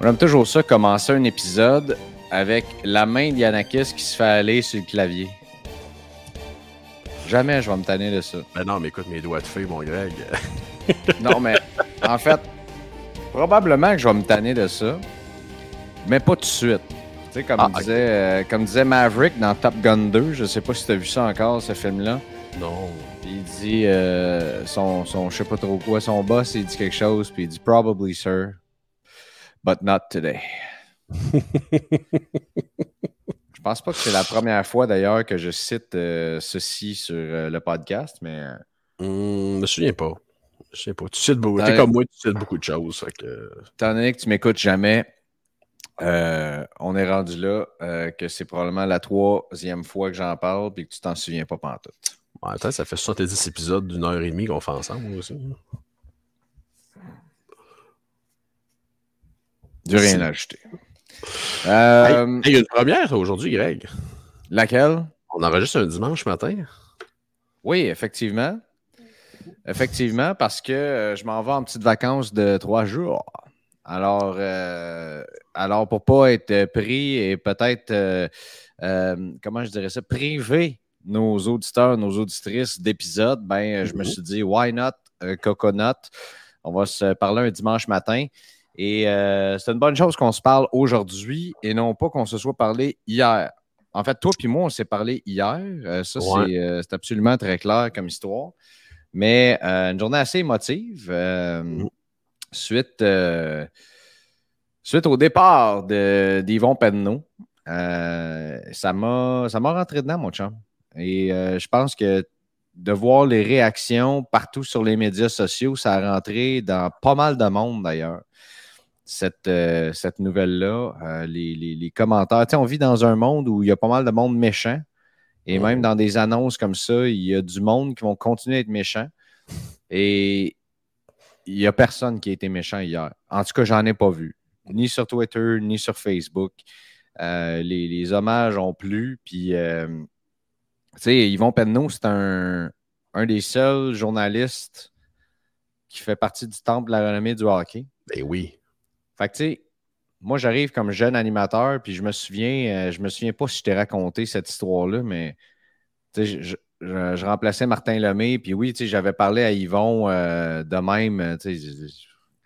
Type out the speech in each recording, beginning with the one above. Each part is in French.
On aime toujours ça, commencer un épisode avec la main d'Yanakis qui se fait aller sur le clavier. Jamais je vais me tanner de ça. Ben non, mais écoute, mes doigts de fée, mon Greg. Non, mais en fait, probablement que je vais me tanner de ça, mais pas tout de suite. Tu sais, comme, Ah, disait, euh, comme disait Maverick dans Top Gun 2, je sais pas si tu as vu ça encore, ce film-là. non. Il dit, euh, son, son, je sais pas trop quoi, son boss, il dit quelque chose, puis il dit Probably, sir, but not today. je pense pas que c'est la première fois d'ailleurs que je cite euh, ceci sur euh, le podcast, mais Hum, je me souviens pas. Je sais pas. Tu cites beaucoup. T'es comme moi, tu cites beaucoup de choses. Que... étant donné que tu m'écoutes jamais, euh, on est rendu là que c'est probablement la troisième fois que j'en parle puis que tu t'en souviens pas pantoute. En même temps, ça fait 70 épisodes d'une heure et demie qu'on fait ensemble moi aussi. Du rien à ajouter. Euh, Hey, il y a une première aujourd'hui, Greg. Laquelle? On enregistre un dimanche matin. Oui, effectivement. Effectivement, parce que euh, je m'en vais en petites vacances de trois jours. Alors, euh, alors pour pas être pris et peut-être, euh, euh, comment je dirais ça, priver nos auditeurs, nos auditrices d'épisodes, ben, je me suis dit, why not euh, Coconut? On va se parler un dimanche matin. Et euh, c'est une bonne chose qu'on se parle aujourd'hui et non pas qu'on se soit parlé hier. En fait, toi puis moi, on s'est parlé hier. Euh, ça, Ouais. c'est euh, c'est absolument très clair comme histoire. Mais une journée assez émotive. suite, suite au départ de- d'Yvon Penneau, ça m'a ça m'a rentré dedans, mon chum. Et je pense que de voir les réactions partout sur les médias sociaux, ça a rentré dans pas mal de monde d'ailleurs. Cette, euh, cette nouvelle-là, euh, les, les- les commentaires. Tu sais, on vit dans un monde où il y a pas mal de monde méchant. Et même dans des annonces comme ça, il y a du monde qui vont continuer à être méchant. Et il n'y a personne qui a été méchant hier. En tout cas, j'en ai pas vu. Ni sur Twitter, ni sur Facebook. Euh, les, les hommages ont plu. Puis, tu sais, Yvon Penneau, c'est un, un des seuls journalistes qui fait partie du temple de la renommée du hockey. Ben oui. Fait que, tu sais, moi, j'arrive comme jeune animateur, puis je me souviens, euh, je me souviens pas si je t'ai raconté cette histoire-là, mais je, remplaçais Martin Lemay, puis oui, j'avais parlé à Yvon euh, de même, euh,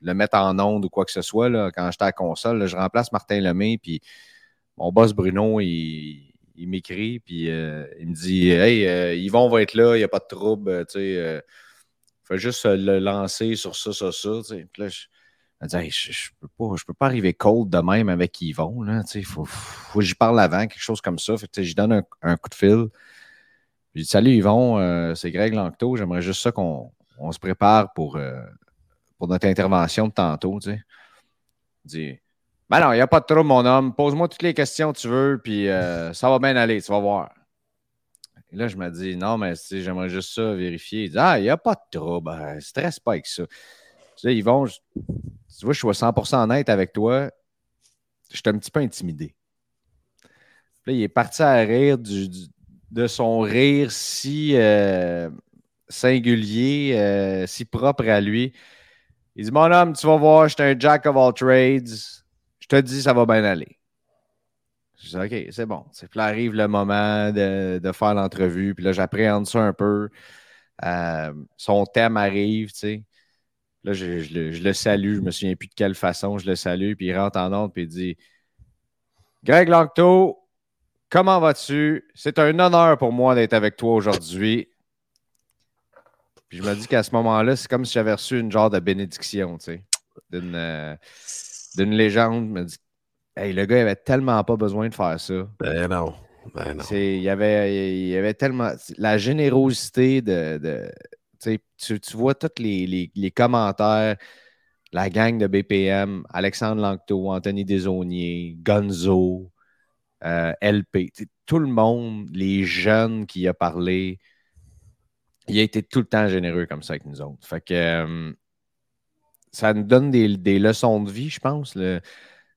le mettre en onde ou quoi que ce soit, là, quand j'étais à la console, je remplace Martin Lemay, puis mon boss Bruno, il, m'écrit, puis il me dit Hey, Yvon va être là, il n'y a pas de trouble, tu fais juste le lancer sur ça, ça, ça, là, elle dit, je, je peux pas, je peux pas arriver cold de même avec Yvon. Il faut, que j'y parle avant, quelque chose comme ça. Fait que, je donne un, un coup de fil. Je dis Salut Yvon, euh, c'est Greg Lanctot. J'aimerais juste ça qu'on on se prépare pour, euh, pour notre intervention de tantôt. Tu sais. Dit Ben non, il n'y a pas de trouble, mon homme. Pose-moi toutes les questions que tu veux, puis euh, ça va bien aller, tu vas voir. Et là, je me dis Non, mais j'aimerais juste ça vérifier. Il dit Ah, il n'y a pas de trouble. Euh, Stresse pas avec ça. Tu sais, Yvon, je- tu vois, je suis 100% honnête avec toi. Je suis un petit peu intimidé. Puis là, il est parti à rire du- de son rire si euh, singulier, euh, si propre à lui. Il dit Mon homme, tu vas voir, je suis un jack of all trades. Je te dis, ça va bien aller. Je dis, OK, c'est bon. Puis là arrive le moment de, de faire l'entrevue. Puis là, j'appréhende ça un peu. Euh, son thème arrive, tu sais. Là, je, je le- je le salue. Je me souviens plus de quelle façon je le salue. Puis il rentre en ordre. Puis il dit Greg Lanctot, comment vas-tu? C'est un honneur pour moi d'être avec toi aujourd'hui. Puis je me dis qu'à ce moment-là, c'est comme si j'avais reçu une genre de bénédiction, tu sais, d'une euh, d'une légende. Je me dis, hey, le gars, il avait tellement pas besoin de faire ça. Ben non. Ben non. C'est- Il y avait, il avait tellement. La générosité de. de- tu, vois tous les, les- commentaires, la gang de BPM, Alexandre Lanctot, Anthony Desauniers, Gonzo, euh, LP, tout le monde, les jeunes qui a parlé, il a été tout le temps généreux comme ça avec nous autres. Fait que euh, ça nous donne des, des leçons de vie, je pense.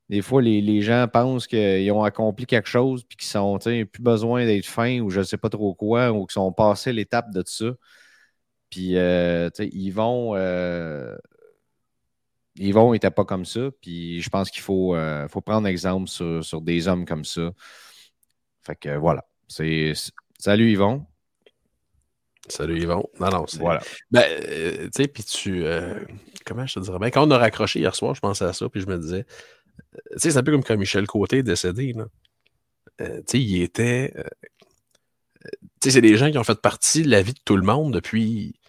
des fois, les, les gens pensent qu'ils ont accompli quelque chose puis qu'ils sais, plus besoin d'être fins ou je ne sais pas trop quoi, ou qu'ils sont passés l'étape de ça. Puis, euh, tu sais, ils vont. euh, ils vont n'était pas comme ça. Puis, je pense qu'il faut, euh, faut prendre exemple sur, sur des hommes comme ça. Fait que voilà. C'est, salut Yvon. Salut Yvon. Non, non, c'est. Voilà. Ben, euh, tu sais, puis tu. euh, comment je te dirais? Ben, quand on a raccroché hier soir, je pensais à ça, puis je me disais. Tu sais, c'est un peu comme quand Michel Côté est décédé, là. Tu sais, il était. tu sais, c'est des gens qui ont fait partie de la vie de tout le monde depuis.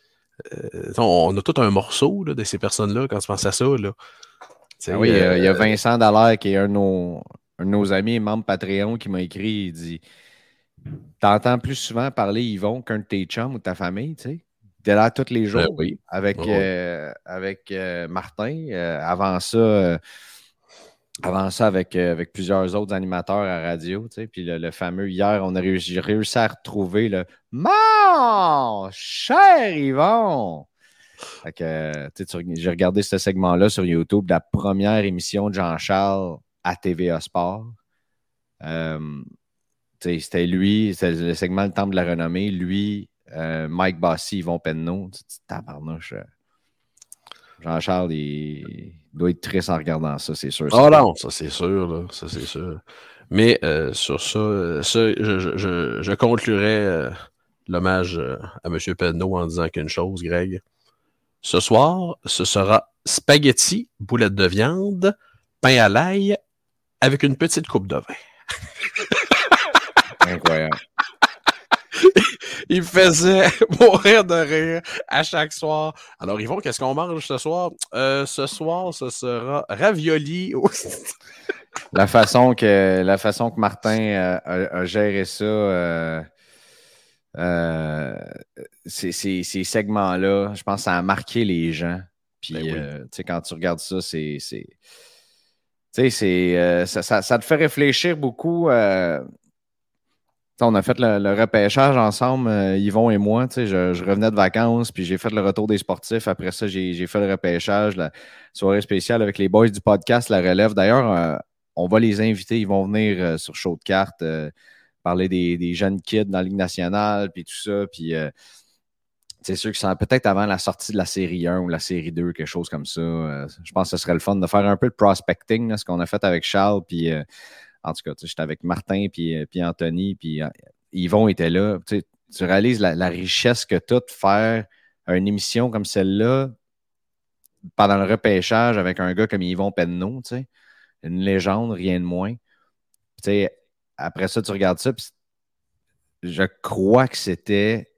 Euh, on, a tout un morceau là, de ces personnes-là quand tu penses à ça. Là. Ah oui, euh, il y a euh, Vincent Dallaire qui est un de nos, un de nos amis, membre Patreon, qui m'a écrit. Il dit T'entends plus souvent parler Yvon qu'un de tes chums ou de ta famille, tu sais. T'es là tous les jours ben oui. avec, euh, avec Martin. Avant ça, avant ça avec, euh, avec plusieurs autres animateurs à radio, tu sais. Puis le, fameux hier, on a réussi, à retrouver le Mon cher Yvon. Fait que, euh, j'ai regardé ce segment-là sur YouTube, la première émission de Jean-Charles à TVA Sport. Euh, c'était lui, c'était le segment Le Temple de la Renommée, lui, Mike Bossy, Yvon Penneau. Tabarnouche. Jean-Charles, il doit être triste en regardant ça, c'est sûr. Ah non, ça c'est sûr, là. Ça c'est sûr. Mais euh, sur ça, euh, ça je, je, je, je conclurai euh, l'hommage à M. Penneau en disant qu'une chose, Greg. Ce soir, ce sera spaghetti, boulettes de viande, pain à l'ail avec une petite coupe de vin. Incroyable. Il me faisait mourir de rire à chaque soir. Alors, Yvon, qu'est-ce qu'on mange ce soir? Euh, ce soir, ce sera ravioli. La façon que, la façon que Martin euh, a, a géré ça, euh, ces, ces- ces segments-là, je pense que ça a marqué les gens. Puis, Ben oui. quand tu regardes ça, c'est. c'est- Tu sais, c'est, euh, ça, ça- ça te fait réfléchir beaucoup. euh, on a fait le, repêchage ensemble, euh, Yvon et moi. Je, je revenais de vacances, puis j'ai fait le retour des sportifs. Après ça, j'ai fait le repêchage, la soirée spéciale avec les boys du podcast La Relève. D'ailleurs, euh, on va les inviter. Ils vont venir euh, sur Show de cartes euh, parler des, jeunes kids dans la Ligue nationale, puis tout ça. Puis c'est sûr que c'est peut-être avant la sortie de la série 1 ou la série 2, quelque chose comme ça. Je pense que ce serait le fun de faire un peu de prospecting, ce qu'on a fait avec Charles. Puis en tout cas, j'étais avec Martin, puis, euh, puis Anthony, puis euh, Yvon était là. Tu, réalises la, richesse que tu as de faire une émission comme celle-là pendant le repêchage avec un gars comme Yvon Penneau, tu sais une légende, rien de moins. Tu sais, après ça, tu regardes ça, je crois que c'était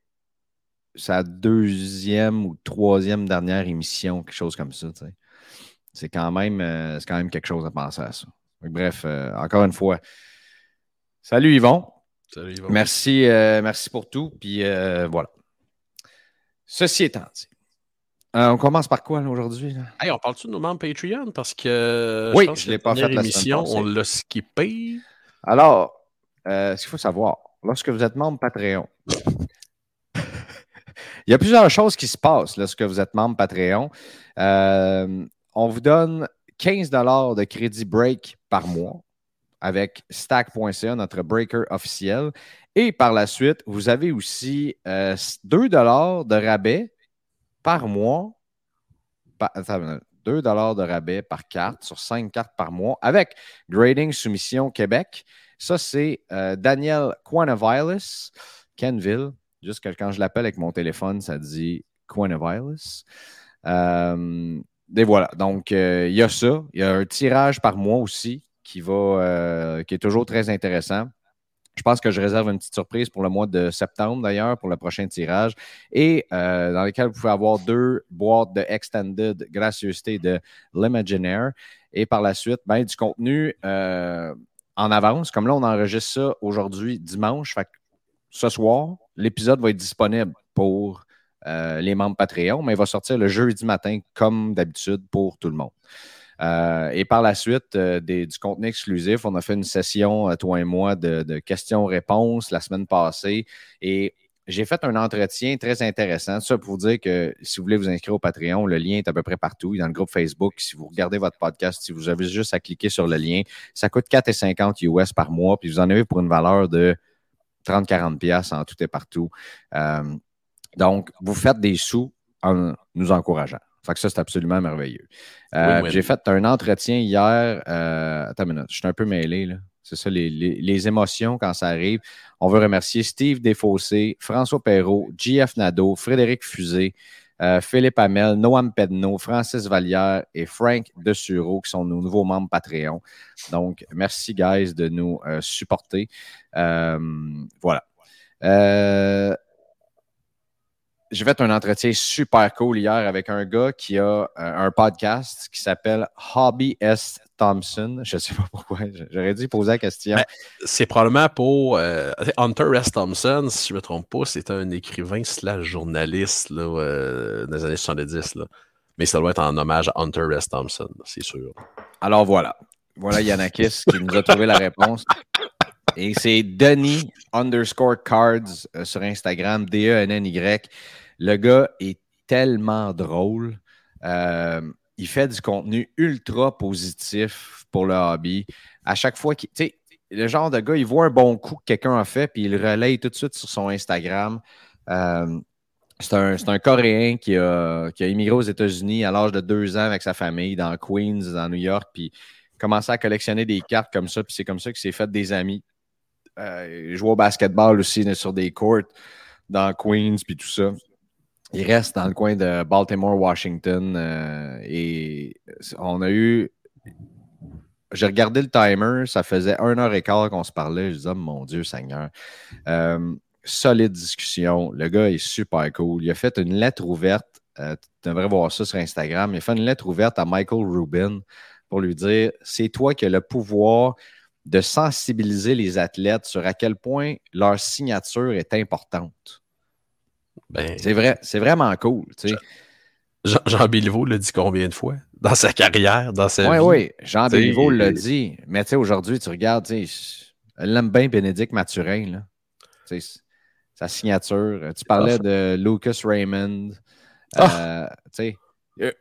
sa deuxième ou troisième dernière émission, quelque chose comme ça. C'est quand, euh, c'est quand même quelque chose à penser à ça. Bref, euh, encore une fois, salut Yvon. Salut, Yvon. Merci, euh, merci pour tout. Puis euh, voilà. Ceci étant dit, euh, on commence par quoi aujourd'hui? Hey, on parle-tu de nos membres Patreon? Parce que Oui, pense je que l'ai pas fait la émission, on l'a skippé. Alors, euh, ce qu'il faut savoir, lorsque vous êtes membre Patreon, il y a plusieurs choses qui se passent lorsque vous êtes membre Patreon. Euh, on vous donne 15 de crédit break par mois avec stack.ca, notre breaker officiel. Et par la suite, vous avez aussi euh, 2 de rabais par mois. Par, attends, une minute. 2 de rabais par carte sur 5 cartes par mois avec Grading Soumission Québec. Ça, c'est euh, Daniel Quanavilis, Kenville. Juste que quand je l'appelle avec mon téléphone, ça dit Quanavilis. Euh, voilà. Donc, euh, il y a ça. Il y a un tirage par mois aussi qui, va, qui est toujours très intéressant. Je pense que je réserve une petite surprise pour le mois de septembre, d'ailleurs, pour le prochain tirage, et euh, dans lequel vous pouvez avoir deux boîtes de Extended Gracieuseté de l'Imaginaire. Et par la suite, ben, du contenu euh, en avance. Comme là, on enregistre ça aujourd'hui, dimanche. Ce soir, l'épisode va être disponible pour euh, les membres Patreon, mais il va sortir le jeudi matin, comme d'habitude, pour tout le monde. Euh, et par la suite, euh, du contenu exclusif. On a fait une session, toi et moi, de, questions-réponses la semaine passée. Et j'ai fait un entretien très intéressant. Ça pour vous dire que si vous voulez vous inscrire au Patreon, le lien est à peu près partout. Il est dans le groupe Facebook. Si vous regardez votre podcast, si vous avez juste à cliquer sur le lien, ça coûte 4,50 US par mois. Puis vous en avez pour une valeur de 30-40$ en tout et partout. Donc, vous faites des sous en nous encourageant. Fait que ça, c'est absolument merveilleux. Euh, j'ai fait un entretien hier. Euh, attends une minute, je suis un peu mêlé. Là. C'est ça, les, émotions quand ça arrive. On veut remercier Steve Desfossés, François Perrault, JF Nadeau, Frédéric Fusé, euh, Philippe Hamel, Noam Pedno, Francis Vallière et Frank Dessureau, qui sont nos nouveaux membres Patreon. Donc, merci, guys, de nous supporter. voilà j'ai fait un entretien super cool hier avec un gars qui a euh, un podcast qui s'appelle Hobby S. Thompson. Je ne sais pas pourquoi. J'aurais dû poser la question. Ben, c'est probablement pour euh, Hunter S. Thompson, si je ne me trompe pas, c'est un écrivain slash journaliste là, euh, des années 70. Là. Mais ça doit être en hommage à Hunter S. Thompson, c'est sûr. Alors voilà. Voilà Yannakis qui nous a trouvé la réponse. Et c'est Denis underscore cards sur Instagram, D-E-N-N-Y. Le gars est tellement drôle. Euh, il fait du contenu ultra positif pour le hobby. À chaque fois qu'il. Tu sais, le genre de gars, il voit un bon coup que quelqu'un a fait, puis il relaye tout de suite sur son Instagram. Euh, c'est un, Coréen qui a, qui a immigré aux États-Unis à l'âge de deux ans avec sa famille dans Queens, dans New York, puis commencé à collectionner des cartes comme ça, puis c'est comme ça qu'il s'est fait des amis. Euh, il joue au basketball aussi sur des courts dans Queens, puis tout ça. Il reste dans le coin de Baltimore, Washington. Euh, et on a eu. J'ai regardé le timer, ça faisait un heure et quart qu'on se parlait. Je disais, oh, mon Dieu, Seigneur. Euh, solide discussion. Le gars est super cool. Il a fait une lettre ouverte. Euh, tu devrais voir ça sur Instagram. Il a fait une lettre ouverte à Michael Rubin pour lui dire c'est toi qui as le pouvoir de sensibiliser les athlètes sur à quel point leur signature est importante. Ben, c'est vrai, c'est vraiment cool. Jean, Jean Béliveau l'a dit combien de fois dans sa carrière, dans sa vie? Oui, oui, Jean Béliveau l'a dit. Mais tu sais, aujourd'hui, tu regardes, tu elle l'aime bien Bénédicte Mathurin. Là. sa signature. Tu parlais de Lucas Raymond. Euh, ah!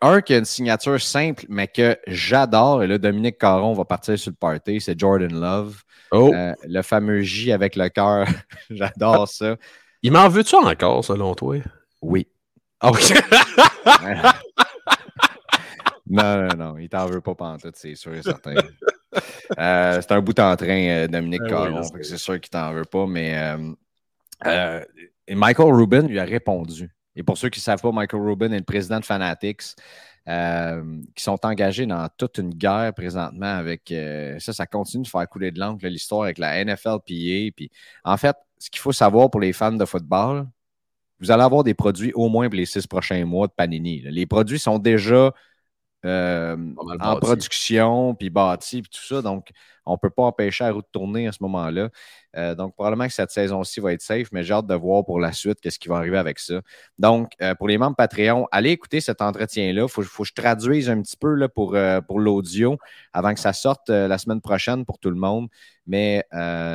Un qui a une signature simple, mais que j'adore, et là, Dominique Caron va partir sur le party, c'est Jordan Love. Oh. Euh, le fameux J avec le cœur, j'adore ça. Il m'en veut-tu encore, selon toi? Oui. Ah non, non, non, il t'en veut pas pantoute, c'est sûr et certain. Euh, c'est un bout en train, euh, Dominique ben Caron. c'est sûr qu'il t'en veut pas, mais euh, Michael Rubin lui a répondu. Et pour ceux qui ne savent pas, Michael Rubin est le président de Fanatics, qui sont engagés dans toute une guerre présentement avec ça, ça continue de faire couler de l'encre, l'histoire avec la NFLPA. Puis, en fait, ce qu'il faut savoir pour les fans de football, vous allez avoir des produits au moins pour les six prochains mois de Panini. Les produits sont déjà euh, en production, puis bâtis, puis tout ça. Donc, on ne peut pas empêcher la roue de tourner à ce moment-là. Euh, donc, probablement que cette saison-ci va être safe, mais j'ai hâte de voir pour la suite qu'est-ce qui va arriver avec ça. Donc, euh, pour les membres Patreon, allez écouter cet entretien-là. Il faut, que je traduise un petit peu là, pour, pour l'audio avant que ça sorte la semaine prochaine pour tout le monde. Mais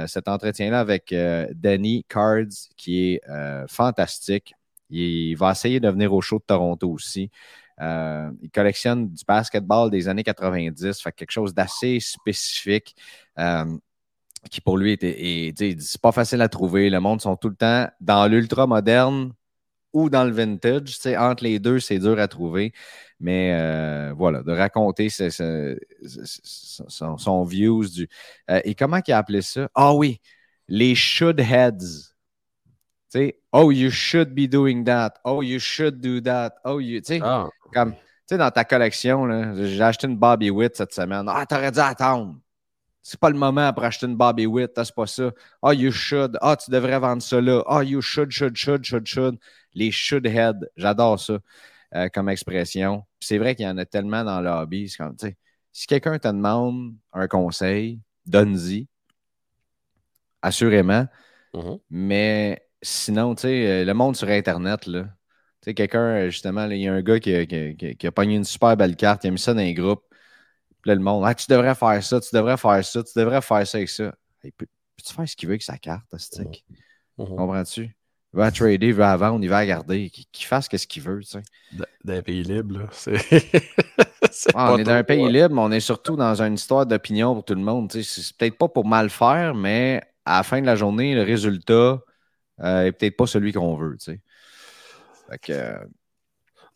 cet entretien-là avec Danny Cards, qui est fantastique, il va essayer de venir au show de Toronto aussi. Euh, il collectionne du basketball des années 90, fait quelque chose d'assez spécifique. Euh, qui pour lui était, c'est pas facile à trouver. Le monde sont tout le temps dans l'ultra moderne ou dans le vintage. entre les deux, c'est dur à trouver. Mais euh, voilà, de raconter son, views du. Et comment il a appelé ça? Ah oui, les should heads. oh, you should be doing that. Oh, you should do that. Oh, you. Tu sais, ah. Comme, tu sais, dans ta collection, j'ai acheté une Bobby Witt cette semaine. Ah, t'aurais dû attendre. C'est pas le moment pour acheter une Bobby Witt, c'est pas ça. Ah, you should. Ah, tu devrais vendre ça là. Ah, you should, should, should, should, should. Les should head. J'adore ça euh, comme expression. C'est vrai qu'il y en a tellement dans le hobby. Comme, si quelqu'un te demande un conseil, donne-y. Assurément. Mm-hmm. Mais sinon, tu sais, euh, le monde sur Internet, là. Tu sais, quelqu'un, justement, il y a un gars qui a, qui, a, pogné une super belle carte, il a mis ça dans un groupe. Puis là, le monde, ah, tu devrais faire ça, tu devrais faire ça, tu devrais faire ça avec ça. Peux-tu faire ce qu'il veut avec sa carte, stick? Mm Comprends-tu? Il va trader, il va vendre, il va garder. Qu'il fasse ce qu'il veut, tu sais. Dans un pays libre, là. Ah, on est dans un pays libre, mais on est surtout dans une histoire d'opinion pour tout le monde. C'est peut-être pas pour mal faire, mais à la fin de la journée, le résultat euh, est peut-être pas celui qu'on veut, tu sais. Euh,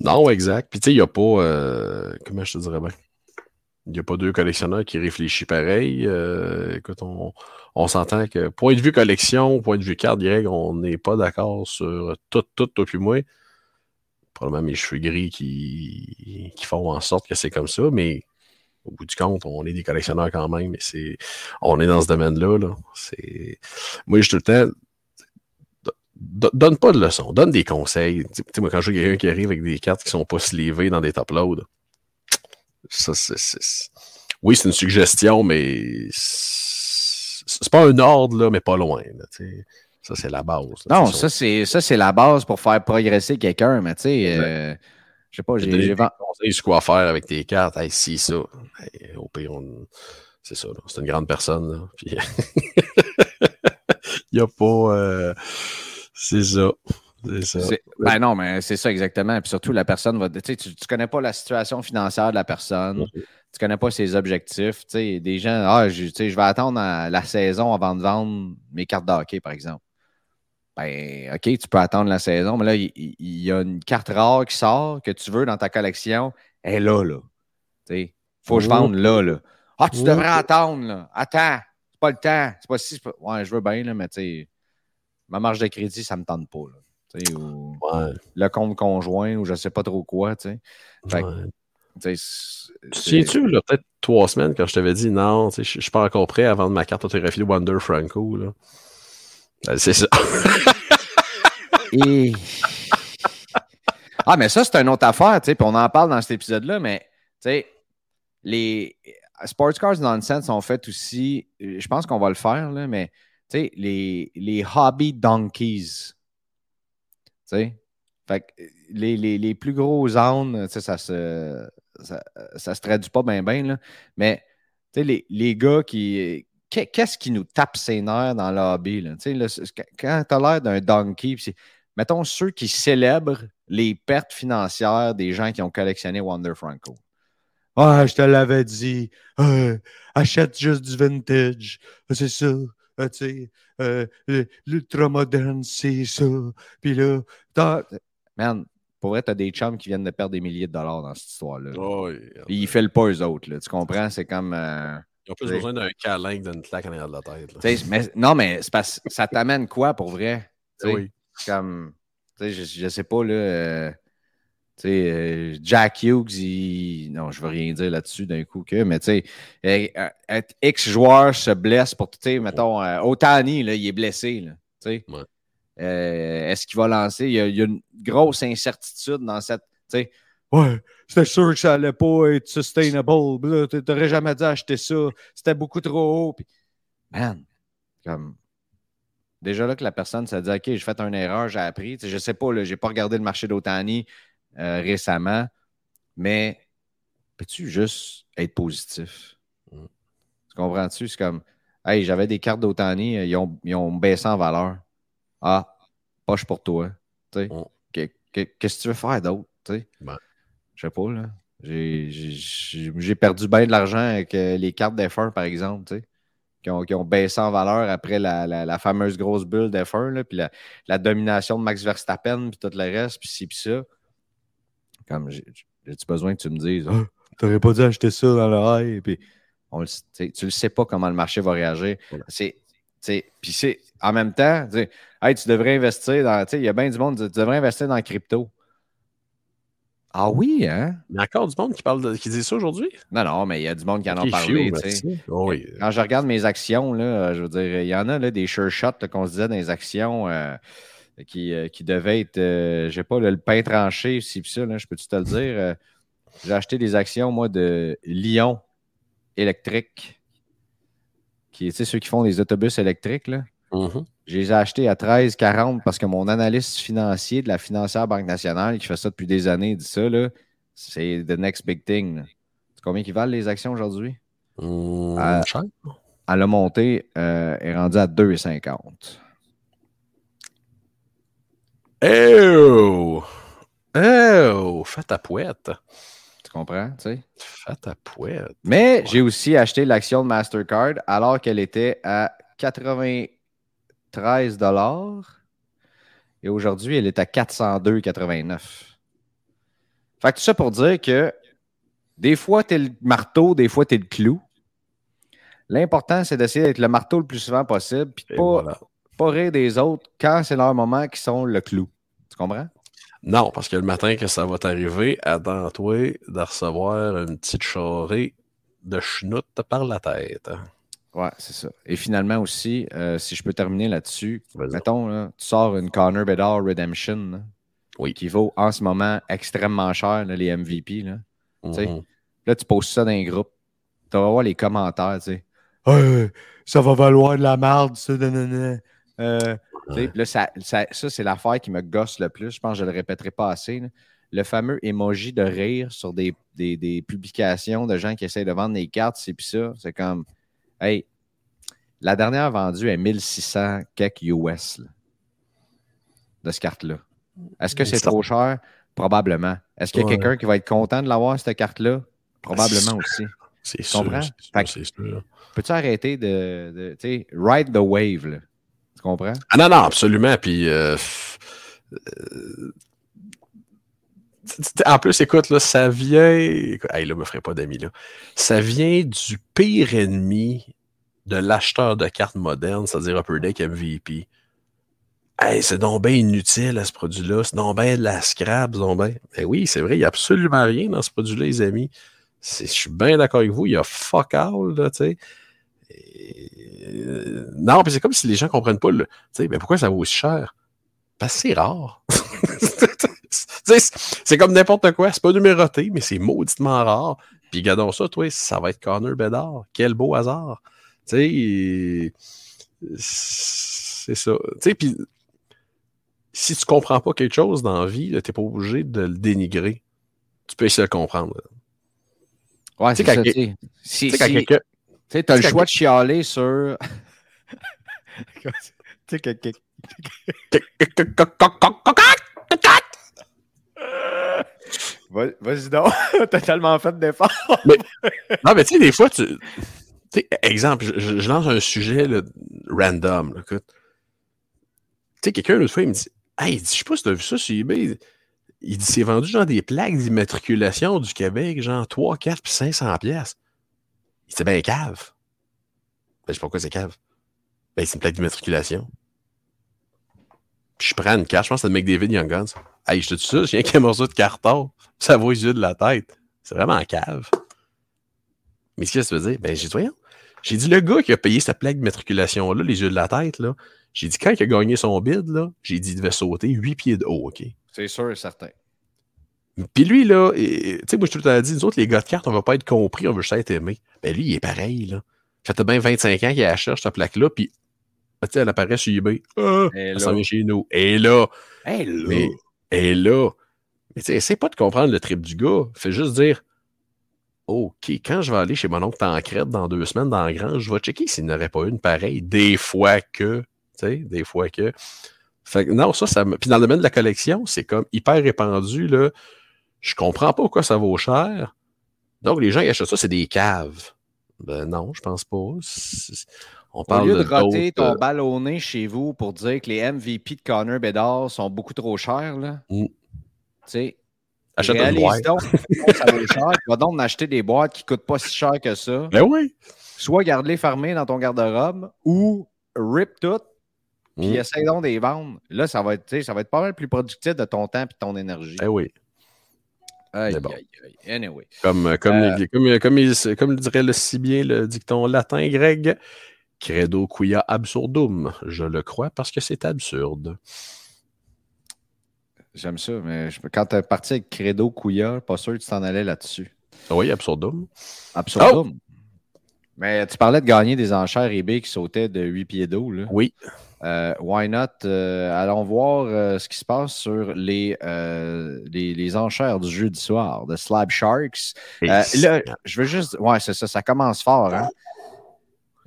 non, exact. Puis, tu sais, il n'y a pas. Euh, comment je te dirais bien? Il n'y a pas deux collectionneurs qui réfléchissent pareil. Euh, écoute, on, s'entend que point de vue collection, point de vue carte, on n'est pas d'accord sur tout, tout, toi puis moi. Probablement mes cheveux gris qui, font en sorte que c'est comme ça, mais au bout du compte, on est des collectionneurs quand même, mais c'est. On est dans ce domaine-là. Là. Moi, je tout le temps. Donne pas de leçons, donne des conseils. Tu sais, moi, quand je vois quelqu'un qui arrive avec des cartes qui sont pas slivées dans des top loads, ça, c'est, Oui, c'est une suggestion, mais c'est pas un ordre, là, mais pas loin. ça, c'est la base. non, ça, c'est, ça, c'est la base pour faire progresser quelqu'un, mais tu sais, euh, je sais pas, j'ai. J'ai conseils sur quoi faire avec tes cartes. Hey, si, ça. au pire, c'est ça. C'est une grande personne. Puis... Il n'y a pas. Euh, c'est ça. Ben non, mais c'est ça exactement. Puis surtout, la personne va. Tu ne connais pas la situation financière de la personne. Tu ne connais pas ses objectifs. sais des gens, ah, je, je vais attendre la saison avant de vendre mes cartes de hockey, par exemple. Ben, OK, tu peux attendre la saison, mais là, il, y, a une carte rare qui sort que tu veux dans ta collection. Elle est là, là. Il faut que je vende là, là. Ah, tu devrais attendre, là. Attends, c'est pas le temps. C'est pas si. Ouais, je veux bien, là, mais tu sais, ma marge de crédit, ça me tente pas, là ou le compte conjoint, ou je ne sais pas trop quoi. Tu Tiens-tu, peut-être trois semaines, quand je t'avais dit non, je ne suis pas encore prêt à vendre ma carte autographiée de Wonder Franco. Ben, c'est ça. Ah, mais ça, c'est une autre affaire, puis on en parle dans cet épisode-là, mais les Sports Cars Nonsense ont fait aussi, je pense qu'on va le faire, là, mais les, les hobby donkeys. Fait les, les, les, plus gros zones, ça se, ça, se traduit pas bien, mais les, les gars qui. Qu'est-ce qui nous tape ses nerfs dans le hobby? Là, quand tu as l'air d'un donkey, mettons ceux qui célèbrent les pertes financières des gens qui ont collectionné Wonder Franco. Ah, je te l'avais dit, euh, achète juste du vintage, c'est ça. Euh, tu euh, l'ultra moderne, c'est ça. Puis là, man, pour vrai, t'as des chums qui viennent de perdre des milliers de dollars dans cette histoire-là. Oh, Ils ne pas eux autres, là, tu comprends? C'est comme. Euh, Ils ont plus besoin d'un câlin que d'une claque en arrière de la tête. Mais, non, mais ça t'amène quoi pour vrai? Oui. Comme, je, je sais pas, là. Sais, euh, Jack Hughes, il... non, je veux rien dire là-dessus d'un coup que, mais tu sais, euh, X joueur se blesse pour, tu sais, mettons, euh, Otani, là, il est blessé, là, tu sais. Est-ce qu'il va lancer? Il y, a, une grosse incertitude dans cette, tu sais, ouais, c'était sûr que ça allait pas être sustainable, tu n'aurais jamais dû acheter ça, c'était beaucoup trop haut, puis, man, comme, déjà là que la personne s'est dit, OK, j'ai fait une erreur, j'ai appris. Je sais pas, je n'ai pas regardé le marché d'Otani. Euh, récemment, mais peux-tu juste être positif? Mm. Tu comprends-tu? C'est comme, hey, j'avais des cartes d'Otani, ils ont, ils ont baissé en valeur. Ah, poche pour toi. Mm. Qu'est-ce que tu veux faire d'autre? Ben. Je sais pas, là. J'ai perdu bien de l'argent avec euh, les cartes d'F1, par exemple. qui ont, qui ont baissé en valeur après la, la- la fameuse grosse bulle d'F1, là, puis la, la domination de Max Verstappen, puis tout le reste, puis ci, puis ça. Comme, j'ai- j'ai-tu besoin que tu me dises, Ah, t'aurais pas dû acheter ça dans le rail, puis on le, tu le sais pas comment le marché va réagir. Voilà. C'est, puis c'est, en même temps, hey, tu devrais investir dans, tu sais, il y a bien du monde, tu devrais investir dans la crypto. Ah oui, hein? Il y a encore du monde qui, parle de- qui dit ça aujourd'hui? Non, non, mais il y a du monde qui en a parlé. Oh oui. Quand je regarde mes actions, là, je veux dire, il y en a là, des sure shots qu'on se disait dans les actions euh, qui, euh, qui devaient être, euh, je sais pas, le pain tranché, pis ça, là, je peux-tu te le dire? euh, J'ai acheté des actions, moi, de Lyon électrique, qui, sais, ceux qui font des autobus électriques, là. Mhm. Je les ai achetés à 13,40 parce que mon analyste financier de la financière Banque nationale, qui fait ça depuis des années, dit ça, là, c'est the next big thing. combien qui valent les actions aujourd'hui? Euh, cher. Elle a monté, euh, est rendue à 2,50. Oh! Oh! Fais ta pouette. Tu comprends? tu sais? Fais ta pouette. Mais j'ai aussi acheté l'action de Mastercard alors qu'elle était à 93 et aujourd'hui, elle est à 402,89. Fait que tout ça pour dire que des fois, tu es le marteau, des fois, tu es le clou. L'important, c'est d'essayer d'être le marteau le plus souvent possible, puis de Et pas, voilà. Pas rire des autres quand c'est leur moment qui sont le clou. Tu comprends? Non, parce que le matin que ça va t'arriver, attends-toi de recevoir une petite charrée de chenoute par la tête. Ouais, c'est ça. Et finalement aussi, euh, si je peux terminer là-dessus, mettons, là, tu sors une Connor Bedard Redemption là, Oui. qui vaut en ce moment extrêmement cher, là, les MVP. Là. Mhm. là, tu poses ça dans un groupe, tu vas voir les commentaires, tu sais. Hey, ça va valoir de la merde, ça, nanana. Euh, Ouais. là, ça, ça, ça, c'est l'affaire qui me gosse le plus. Je pense que je ne le répéterai pas assez. là. Le fameux emoji de rire sur des, des- des publications de gens qui essayent de vendre des cartes, c'est puis ça. C'est comme, hey, la dernière vendue est 1600 quelques US là, de cette carte-là. Est-ce que c'est trop cher? Probablement. Est-ce qu'il y a Ouais. quelqu'un qui va être content de l'avoir, cette carte-là? Probablement aussi. C'est sûr. comprends? Peux-tu arrêter de, de tu sais, ride the wave, là? Tu comprends? Ah non, non, absolument. Puis, euh, euh, en plus, écoute, là, ça vient. Hey, là, me ferait pas d'amis, là. Ça vient du pire ennemi de l'acheteur de cartes modernes, c'est-à-dire Upper Deck MVP. Hey, c'est donc bien inutile à ce produit-là. C'est donc bien de la scrap, c'est donc bien. Ben oui, c'est vrai, il n'y a absolument rien dans ce produit-là, les amis. Je suis bien d'accord avec vous. Il y a fuck all, là, tu sais. Non, puis c'est comme si les gens comprennent pas le. Tu sais, mais pourquoi ça vaut aussi cher? Parce que c'est rare. C'est comme n'importe quoi. C'est pas numéroté, mais c'est mauditement rare. Puis regardons ça, toi, ça va être Connor Bedard. Quel beau hasard. Tu sais, c'est ça. Tu sais, puis si tu comprends pas quelque chose dans la vie, t'es pas obligé de le dénigrer. Tu peux essayer de le comprendre. Ouais, c'est ça. tu sais. Si, Tu sais, quand si- quelqu'un. tu sais, t'as le choix de chialer sur. Tu sais, que- que- Va- Vas-y donc, t'as tellement fait d'efforts. Non, mais tu sais, des fois, tu. Sais, exemple, je, lance un sujet là, random. là, écoute. Tu sais, quelqu'un l'autre fois, il me dit Hey, je sais pas si tu as vu ça sur eBay. Il dit c'est vendu genre des plaques d'immatriculation du Québec, genre 3, 4 puis 500 pièces. Il dit, bien cave. Ben, je sais pas pourquoi c'est cave. Ben, c'est une plaque d'immatriculation. Puis je prends une carte, je pense que c'est de McDavid Young Guns. Hey, je te dis ça, j'ai un morceau de carton. Ça vaut les yeux de la tête. C'est vraiment cave. Mais ce que ça veut dire? Ben, j'ai dit, voyons. J'ai dit, le gars qui a payé cette plaque d'immatriculation-là, les yeux de la tête, là, j'ai dit, quand il a gagné son bid, là, j'ai dit, il devait sauter 8 pieds de haut, OK? C'est sûr et certain. Puis lui, là, tu sais, moi, je te le dit, nous autres, les gars de cartes, on va pas être compris, on veut juste être aimé. Ben, lui, il est pareil, là. Ça fait bien 25 ans qu'il a cherche cette plaque-là, puis, elle apparaît sur eBay. Ah, elle s'en vient chez nous. Et là, là. mais, et là, mais tu sais, pas de comprendre le trip du gars. Fais juste dire, OK, quand je vais aller chez mon oncle Tancred dans deux semaines dans la grange, je vais checker s'il n'aurait pas une pareille. Des fois que, tu sais, des fois que. Fait que non, ça, ça me. Puis dans le domaine de la collection, c'est comme hyper répandu, là. Je comprends pas pourquoi ça vaut cher. Donc, les gens qui achètent ça, c'est des caves. Ben non, je pense pas. Au lieu de de roter ton euh, ballonné chez vous pour dire que les MVP de Connor Bedard sont beaucoup trop chers, là. Mm. Tu sais, Achète une boîte. donc que ça vaut cher. Tu vas donc en acheter des boîtes qui ne coûtent pas si cher que ça. Ben oui. Soit garde-les fermées dans ton garde-robe ou rip tout puis Mm. essaye donc de les vendre. Là, ça va être, ça va être pas mal plus productif de ton temps et de ton énergie. Ben oui. Aïe, bon. aïe, aïe. Anyway. Comme, comme, Euh, comme, comme, il- comme le dirait le si bien le dicton latin grec, credo quia absurdum. Je le crois parce que c'est absurde. J'aime ça, mais je- quand tu es parti avec Credo Couilla, pas sûr que tu t'en allais là-dessus. Oui, absurdum. Absurdum. Oh! Mais tu parlais de gagner des enchères eBay qui sautaient de 8 pieds d'eau. là. Oui. Euh, why not? Euh, allons voir euh, ce qui se passe sur les, les, les enchères du jeudi soir de Slab Sharks. Là, je veux juste. Ouais, c'est ça, ça commence fort. Hein?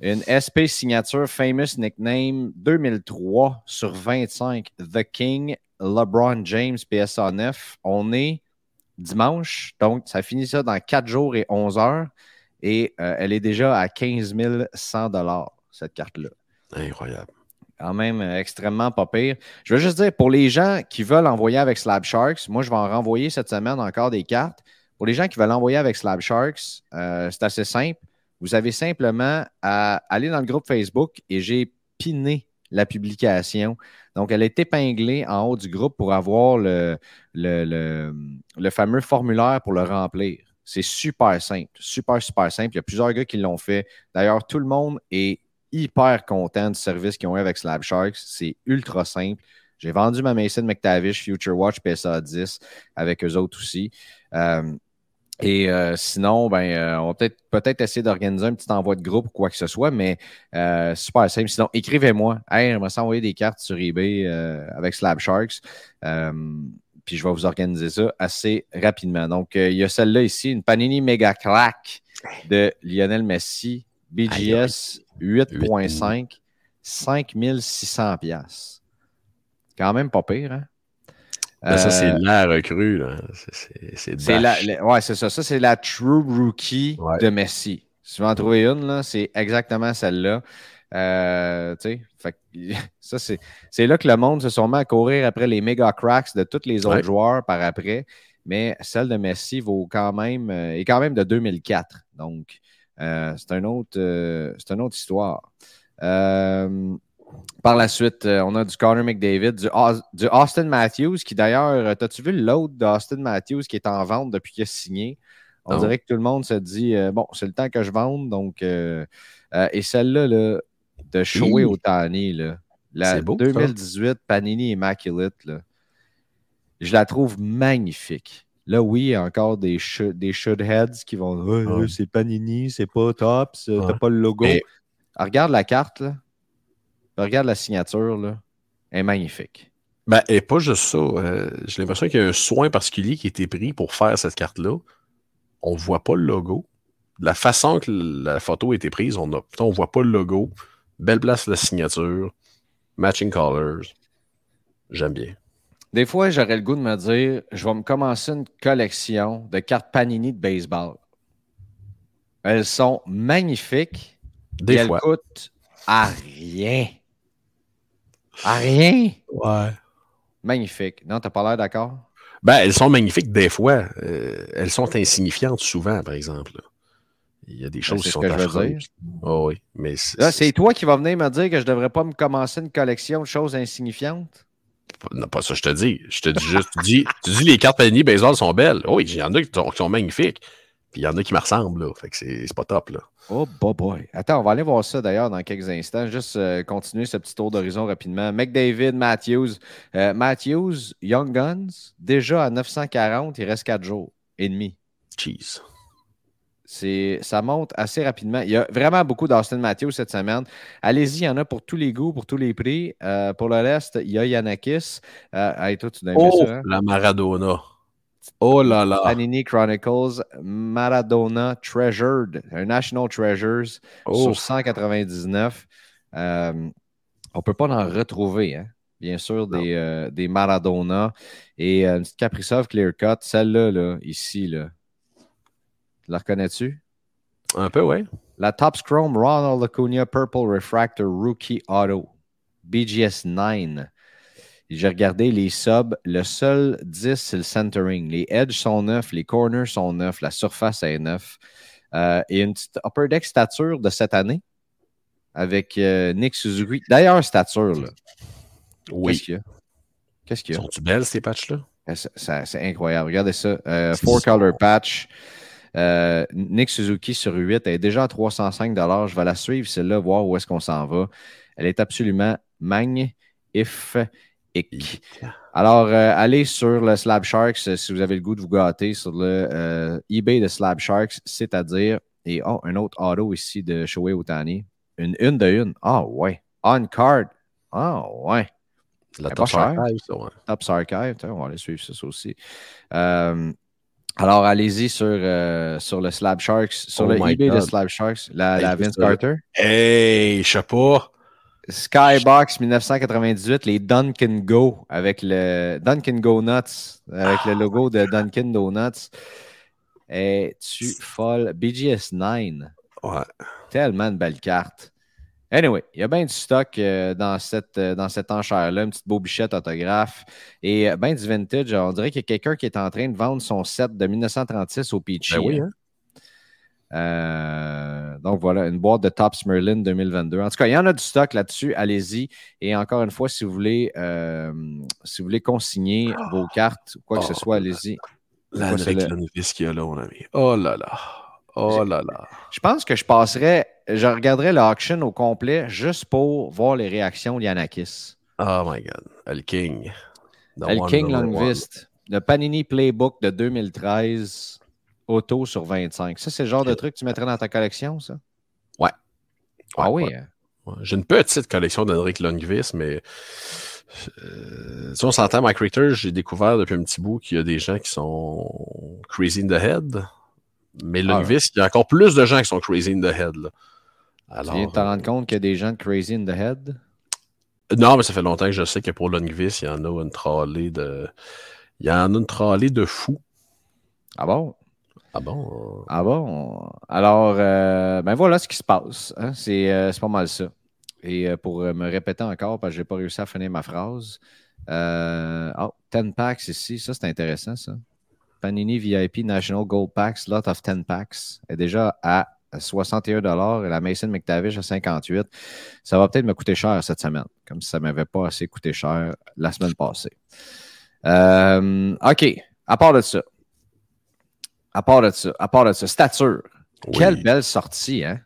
Une SP signature Famous Nickname 2003 sur 25, The King, LeBron James, PSA 9. On est dimanche, donc ça finit ça dans 4 jours et 11 heures. Et euh, elle est déjà à 15 100 cette carte-là Incroyable. quand même euh, extrêmement pas pire. Je veux juste dire, pour les gens qui veulent envoyer avec Slab Sharks, moi, je vais en renvoyer cette semaine encore des cartes. Pour les gens qui veulent envoyer avec Slab Sharks, euh, c'est assez simple. Vous avez simplement à aller dans le groupe Facebook et j'ai piné la publication. Donc, elle est épinglée en haut du groupe pour avoir le, le, le- fameux formulaire pour le remplir. C'est super simple, super, super simple. Il y a plusieurs gars qui l'ont fait. D'ailleurs, tout le monde est hyper content du service qu'ils ont eu avec Slab Sharks. C'est ultra simple. J'ai vendu ma Mason McTavish Future Watch PSA 10 avec eux autres aussi. Euh, et euh, sinon, ben, euh, on va peut-être peut-être essayer d'organiser un petit envoi de groupe ou quoi que ce soit, mais euh, super simple. Sinon, écrivez-moi. Hey, j'aimerais ça envoyer des cartes sur eBay euh, avec Slab Sharks. Euh, puis je vais vous organiser ça assez rapidement. Donc, euh, il y a celle-là ici, une Panini Mega Crack de Lionel Messi, BGS 8.5, 5600 pièces. Quand même pas pire, hein? Ben, ça, c'est Euh, la recrue. là. C'est- la, la- ouais, c'est ça. Ça, c'est la True Rookie Ouais. de Messi. Si tu veux en trouver une, c'est exactement celle-là. Euh, fait ça, c'est, là que le monde se sont mis à courir après les méga cracks de tous les autres Ouais. joueurs par après. Mais celle de Messi vaut quand même, euh, est quand même de 2004. Donc, euh, c'est, un autre, c'est une autre histoire. Euh, par la suite, euh, on a du Connor McDavid, du, Aus- du Austin Matthews, qui d'ailleurs, euh, t'as-tu vu l'autre d'Austin Matthews qui est en vente depuis qu'il a signé? On Non. dirait que tout le monde se dit, euh, bon, c'est le temps que je vende. Donc, euh, euh, et celle-là, là, de Shoei. Otani, là, la C'est beau, ça. 2018 Panini Immaculate, là, je la trouve magnifique. Là, oui, il y a encore des, should- des should-heads qui vont Ouais. ouais, c'est Panini, c'est pas top, t'as Ouais. pas le logo. Mais- Ah, Regarde la carte, là. Regarde la signature, là. Elle est magnifique. Ben, et pas juste ça. euh, J'ai l'impression qu'il y a un soin particulier qui a été pris pour faire cette carte-là. On ne voit pas le logo. La façon que la photo a été prise, on ne on voit pas le logo. Belle place la signature. Matching colors. J'aime bien. Des fois, j'aurais le goût de me dire, je vais me commencer une collection de cartes Panini de baseball. Elles sont magnifiques. Des et elles fois. coûtent à rien. À rien? Ouais. Magnifique. Non, t'as pas l'air d'accord? Ben, elles sont magnifiques des fois. Euh, elles sont insignifiantes souvent, par exemple. là. Il y a des choses Ben, c'est qui ce sont que je veux affreuses. dire. Ah oui, mais c'est- Là, c'est toi qui vas venir me dire que je devrais pas me commencer une collection de choses insignifiantes? Non, pas ça, je te dis. Je te dis juste, tu dis, tu dis les cartes Panini Baseball sont belles. Oui, il y en a qui sont, qui sont magnifiques. Puis il y en a qui me ressemblent, là. Fait que c'est c'est pas top, là. Oh, boy, boy. Attends, on va aller voir ça d'ailleurs dans quelques instants. Juste euh, continuer ce petit tour d'horizon rapidement. McDavid, Matthews. Euh, Matthews, Young Guns, déjà à 940, il reste 4 jours et demi. Cheese. Ça monte assez rapidement. Il y a vraiment beaucoup d'Austin Matthews cette semaine. Allez-y, il y en a pour tous les goûts, pour tous les prix. Euh, pour le reste, il y a Yanakis. Hey, toi, tu Oh, ça. hein? la Maradona. Oh là là. Panini Chronicles, Maradona Treasured, un National Treasures Oh, sur 199. Euh, on ne peut pas en retrouver, hein? bien sûr, des, euh, des Maradona. Et euh, une petite Kaprizov Clear Cut, celle-là, là, ici, là. La reconnais-tu? un peu, ouais. La Topps Chrome Ronald Acuna Purple Refractor Rookie Auto. BGS 9. J'ai regardé les subs. Le seul 10, c'est le centering. Les edges sont neufs, les corners sont neufs, la surface est neuf. Euh, et une petite upper deck stature de cette année avec euh, Nick Suzuki. D'ailleurs, stature, là. Oui. Qu'est-ce qu'il y a? Qu'est-ce qu'il y a? Sont-tu belles, ces patchs-là? Euh, c'est- incroyable. Regardez ça. Euh, four color patch. Euh, Nick Suzuki sur 8. Elle est déjà à 305 Je vais la suivre, celle-là, voir où est-ce qu'on s'en va. Elle est absolument magnifique. Alors, euh, allez sur le Slab Sharks euh, si vous avez le goût de vous gâter sur le euh, eBay de Slab Sharks, c'est-à-dire, et oh, un autre auto ici de Shohei Otani. Une une de une. Ah ouais. On card. Ah ouais. La Elle est top pas chère. archive, ça, ouais. Top Archive, on va aller suivre ça, ça aussi. Euh, alors, allez-y sur, euh, sur le Slab Sharks, sur Oh le eBay de. Slab Sharks, la, Hey, la Vince. Carter. Hey, pas. Skybox 1998, les Dunkin' Go avec le Dunkin' Go Nuts, avec le logo de Dunkin' Donuts. Es-tu folle? BGS 9. Ouais. Tellement de belles cartes. Anyway, il y a bien du stock euh, dans cette, euh, dans cette enchère-là, une petite beau bichette autographe et euh, ben du vintage. On dirait qu'il y a quelqu'un qui est en train de vendre son set de 1936 au Peachy. Ben oui, hein? Euh, donc voilà, une boîte de Tops Merlin 2022. En tout cas, il y en a du stock là-dessus. Allez-y. Et encore une fois, si vous voulez, euh, si vous voulez consigner vos cartes ou quoi que ce Oh. soit, allez-y. La qu'il y a là, mon ami. Oh là là. Oh là là. Je pense que je passerais, je regarderais l'auction au complet juste pour voir les réactions d'Yanakis. Oh my God. El King. The El King. Longvist, le Panini Playbook de 2013, auto sur 25. Ça, c'est le genre de truc que tu mettrais dans ta collection, ça? Ouais. Ah oui. ouais. hein? Ouais. J'ai une petite collection d'Henrik Lundqvist, mais euh, si on s'entend, Mike Richter, j'ai découvert depuis un petit bout qu'il y a des gens qui sont crazy in the head. Mais Ah, Lundqvist, il y a encore plus de gens qui sont crazy in the head. Là. Tu viens de te rendre compte qu'il y a des gens de crazy in the head? euh, non, mais ça fait longtemps que je sais que pour Lundqvist, il y en a une trollée de. Il y en a une trollée de fous. Ah bon? Ah bon? Ah bon? Alors, euh, ben voilà ce qui se passe. hein. C'est euh, c'est pas mal ça. Et euh, pour euh, me répéter encore, parce que je n'ai pas réussi à finir ma phrase. Euh, oh, 10 packs ici. Ça, c'est intéressant, ça. Panini VIP National Gold Packs, lot of 10 packs, est déjà à 61 et la Mason McTavish à 58 Ça va peut-être me coûter cher cette semaine, comme si ça ne m'avait pas assez coûté cher la semaine passée. Euh, OK. À part de ça, à part de ça, à part de ça, stature. Oui. Quelle belle sortie, hein?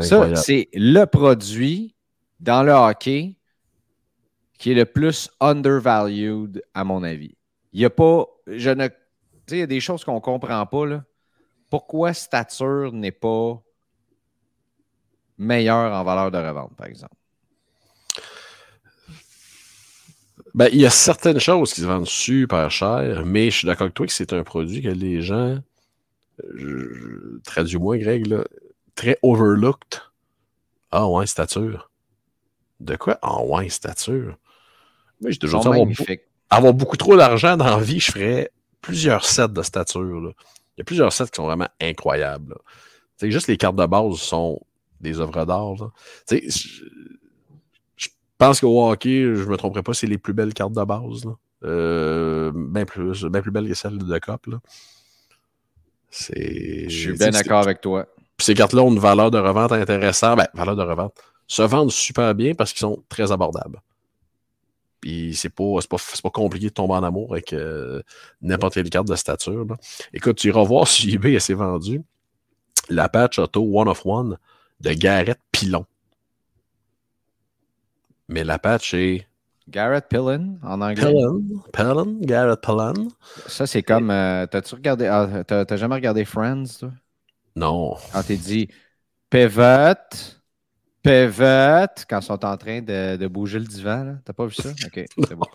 Ça, c'est le produit dans le hockey qui est le plus undervalued, à mon avis. Il n'y a pas. Je ne. Tu sais, il y a des choses qu'on ne comprend pas, là. Pourquoi stature n'est pas meilleure en valeur de revente, par exemple? Ben, il y a certaines choses qui se vendent super cher, mais je suis d'accord avec toi que c'est un produit que les gens, je- traduis-moi, Greg, là, très overlooked. Ah ouais, stature. De quoi? Ah ouais, stature. Mais j'ai toujours dit, avoir, avoir beaucoup trop d'argent dans la vie, je ferais plusieurs sets de stature. là. Il y a plusieurs sets qui sont vraiment incroyables. là. Juste les cartes de base sont des œuvres d'art. là. Tu sais, je- je pense qu'au hockey, je me tromperai pas, c'est les plus belles cartes de base. là. Euh, bien plus, bien plus belles que celles de Cop. Je suis bien d'accord avec toi. puis ces cartes-là ont une valeur de revente intéressante. Ben, valeur de revente. Se vendent super bien parce qu'ils sont très abordables. Puis c'est pas, pas, pas compliqué de tomber en amour avec euh, n'importe quelle carte de stature. là. Écoute, tu iras voir sur eBay, elle s'est vendue. La patch Auto One of One de Garrett Pilon. Mais la patch est Garrett Pillin, en anglais. Pilon. Pilon, Garrett Pilon. Ça, c'est comme. euh, T'as-tu regardé. ah, t'as, jamais regardé Friends, toi? Non. Quand t'es dit pivot, pivot, quand ils sont en train de, de bouger le divan, là. T'as pas vu ça? OK, c'est bon.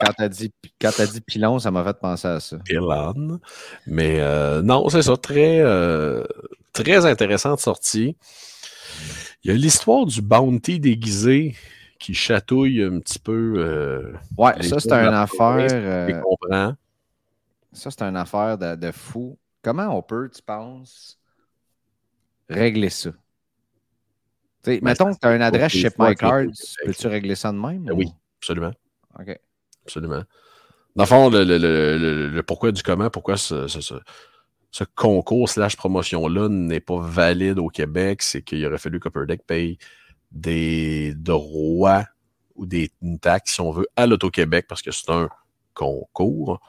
Quand t'as dit, quand t'as dit pilon, ça m'a fait penser à ça. Pilon. Mais euh, non, c'est ça, très, euh, très intéressante sortie. Il y a l'histoire du bounty déguisé qui chatouille un petit peu. euh, Ouais, les ça, c'est une affaire. euh, ça, c'est une affaire de, de fou. Comment on peut, tu penses, régler ça? T'sais, Ben, mettons ça, que tu as une adresse pas Ship des fois My que- Cards, peux-tu régler ça de même? Ben ou- oui, absolument. OK. Absolument. Dans le fond, le, le- le- le- pourquoi du comment, pourquoi ce, ce- ce- ce concours slash promotion-là n'est pas valide au Québec, c'est qu'il aurait fallu qu'Upper Deck paye des droits ou des une taxe, si on veut, à l'Auto-Québec parce que c'est un concours.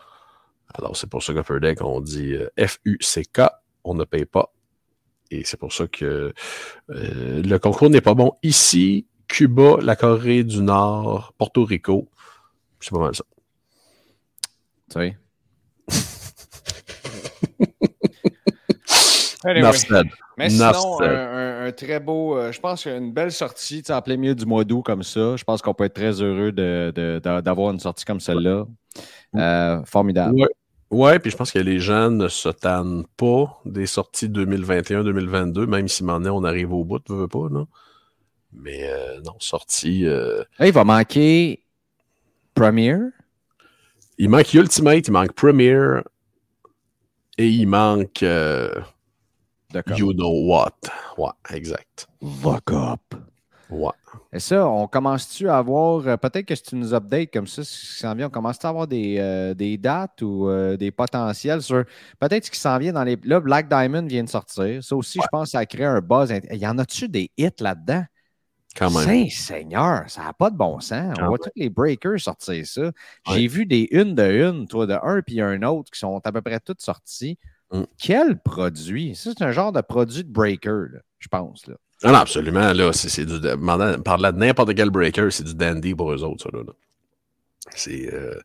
Alors, c'est pour ça qu'Upper Deck, on dit euh, FUCK, on ne paye pas. Et c'est pour ça que euh, le concours n'est pas bon ici, Cuba, la Corée du Nord, Porto Rico. C'est pas mal ça. Tu said. Mais sinon, un, un- un très beau, euh, je pense qu'une belle sortie en plein milieu du mois d'août comme ça. Je pense qu'on peut être très heureux de- de- de- d'avoir une sortie comme celle-là. Euh, formidable. Ouais. Ouais, puis je pense que les gens ne se tannent pas des sorties 2021-2022, même si maintenant on arrive au bout, tu veux pas, non? Mais euh, non, sortie. Là, il va manquer Premiere. il manque Ultimate, il manque Premiere et il manque You Know What? Ouais, exact. Fuck up. Ouais. Et ça, on commence-tu à avoir, euh, peut-être que si tu nous updates comme ça, ce qui s'en vient, on commence-tu à avoir des, euh, des dates ou euh, des potentiels sur peut-être ce qui s'en vient dans les. Là, Black Diamond vient de sortir. Ça aussi, je pense, ça a créé un buzz. int- Y en a-tu des hits là-dedans? Quand même. Saint Seigneur, ça n'a pas de bon sens. Quand On voit même. tous les breakers sortir ça. J'ai Ouais. vu des une de une, toi, de un puis un autre qui sont à peu près toutes sorties. Mm. Quel produit? C'est un genre de produit de breaker, là, je pense. Là. Ah non, absolument. Là, c'est, du. demandant- Par là de n'importe quel breaker, c'est du dandy pour eux autres, ça. Là. C'est, euh,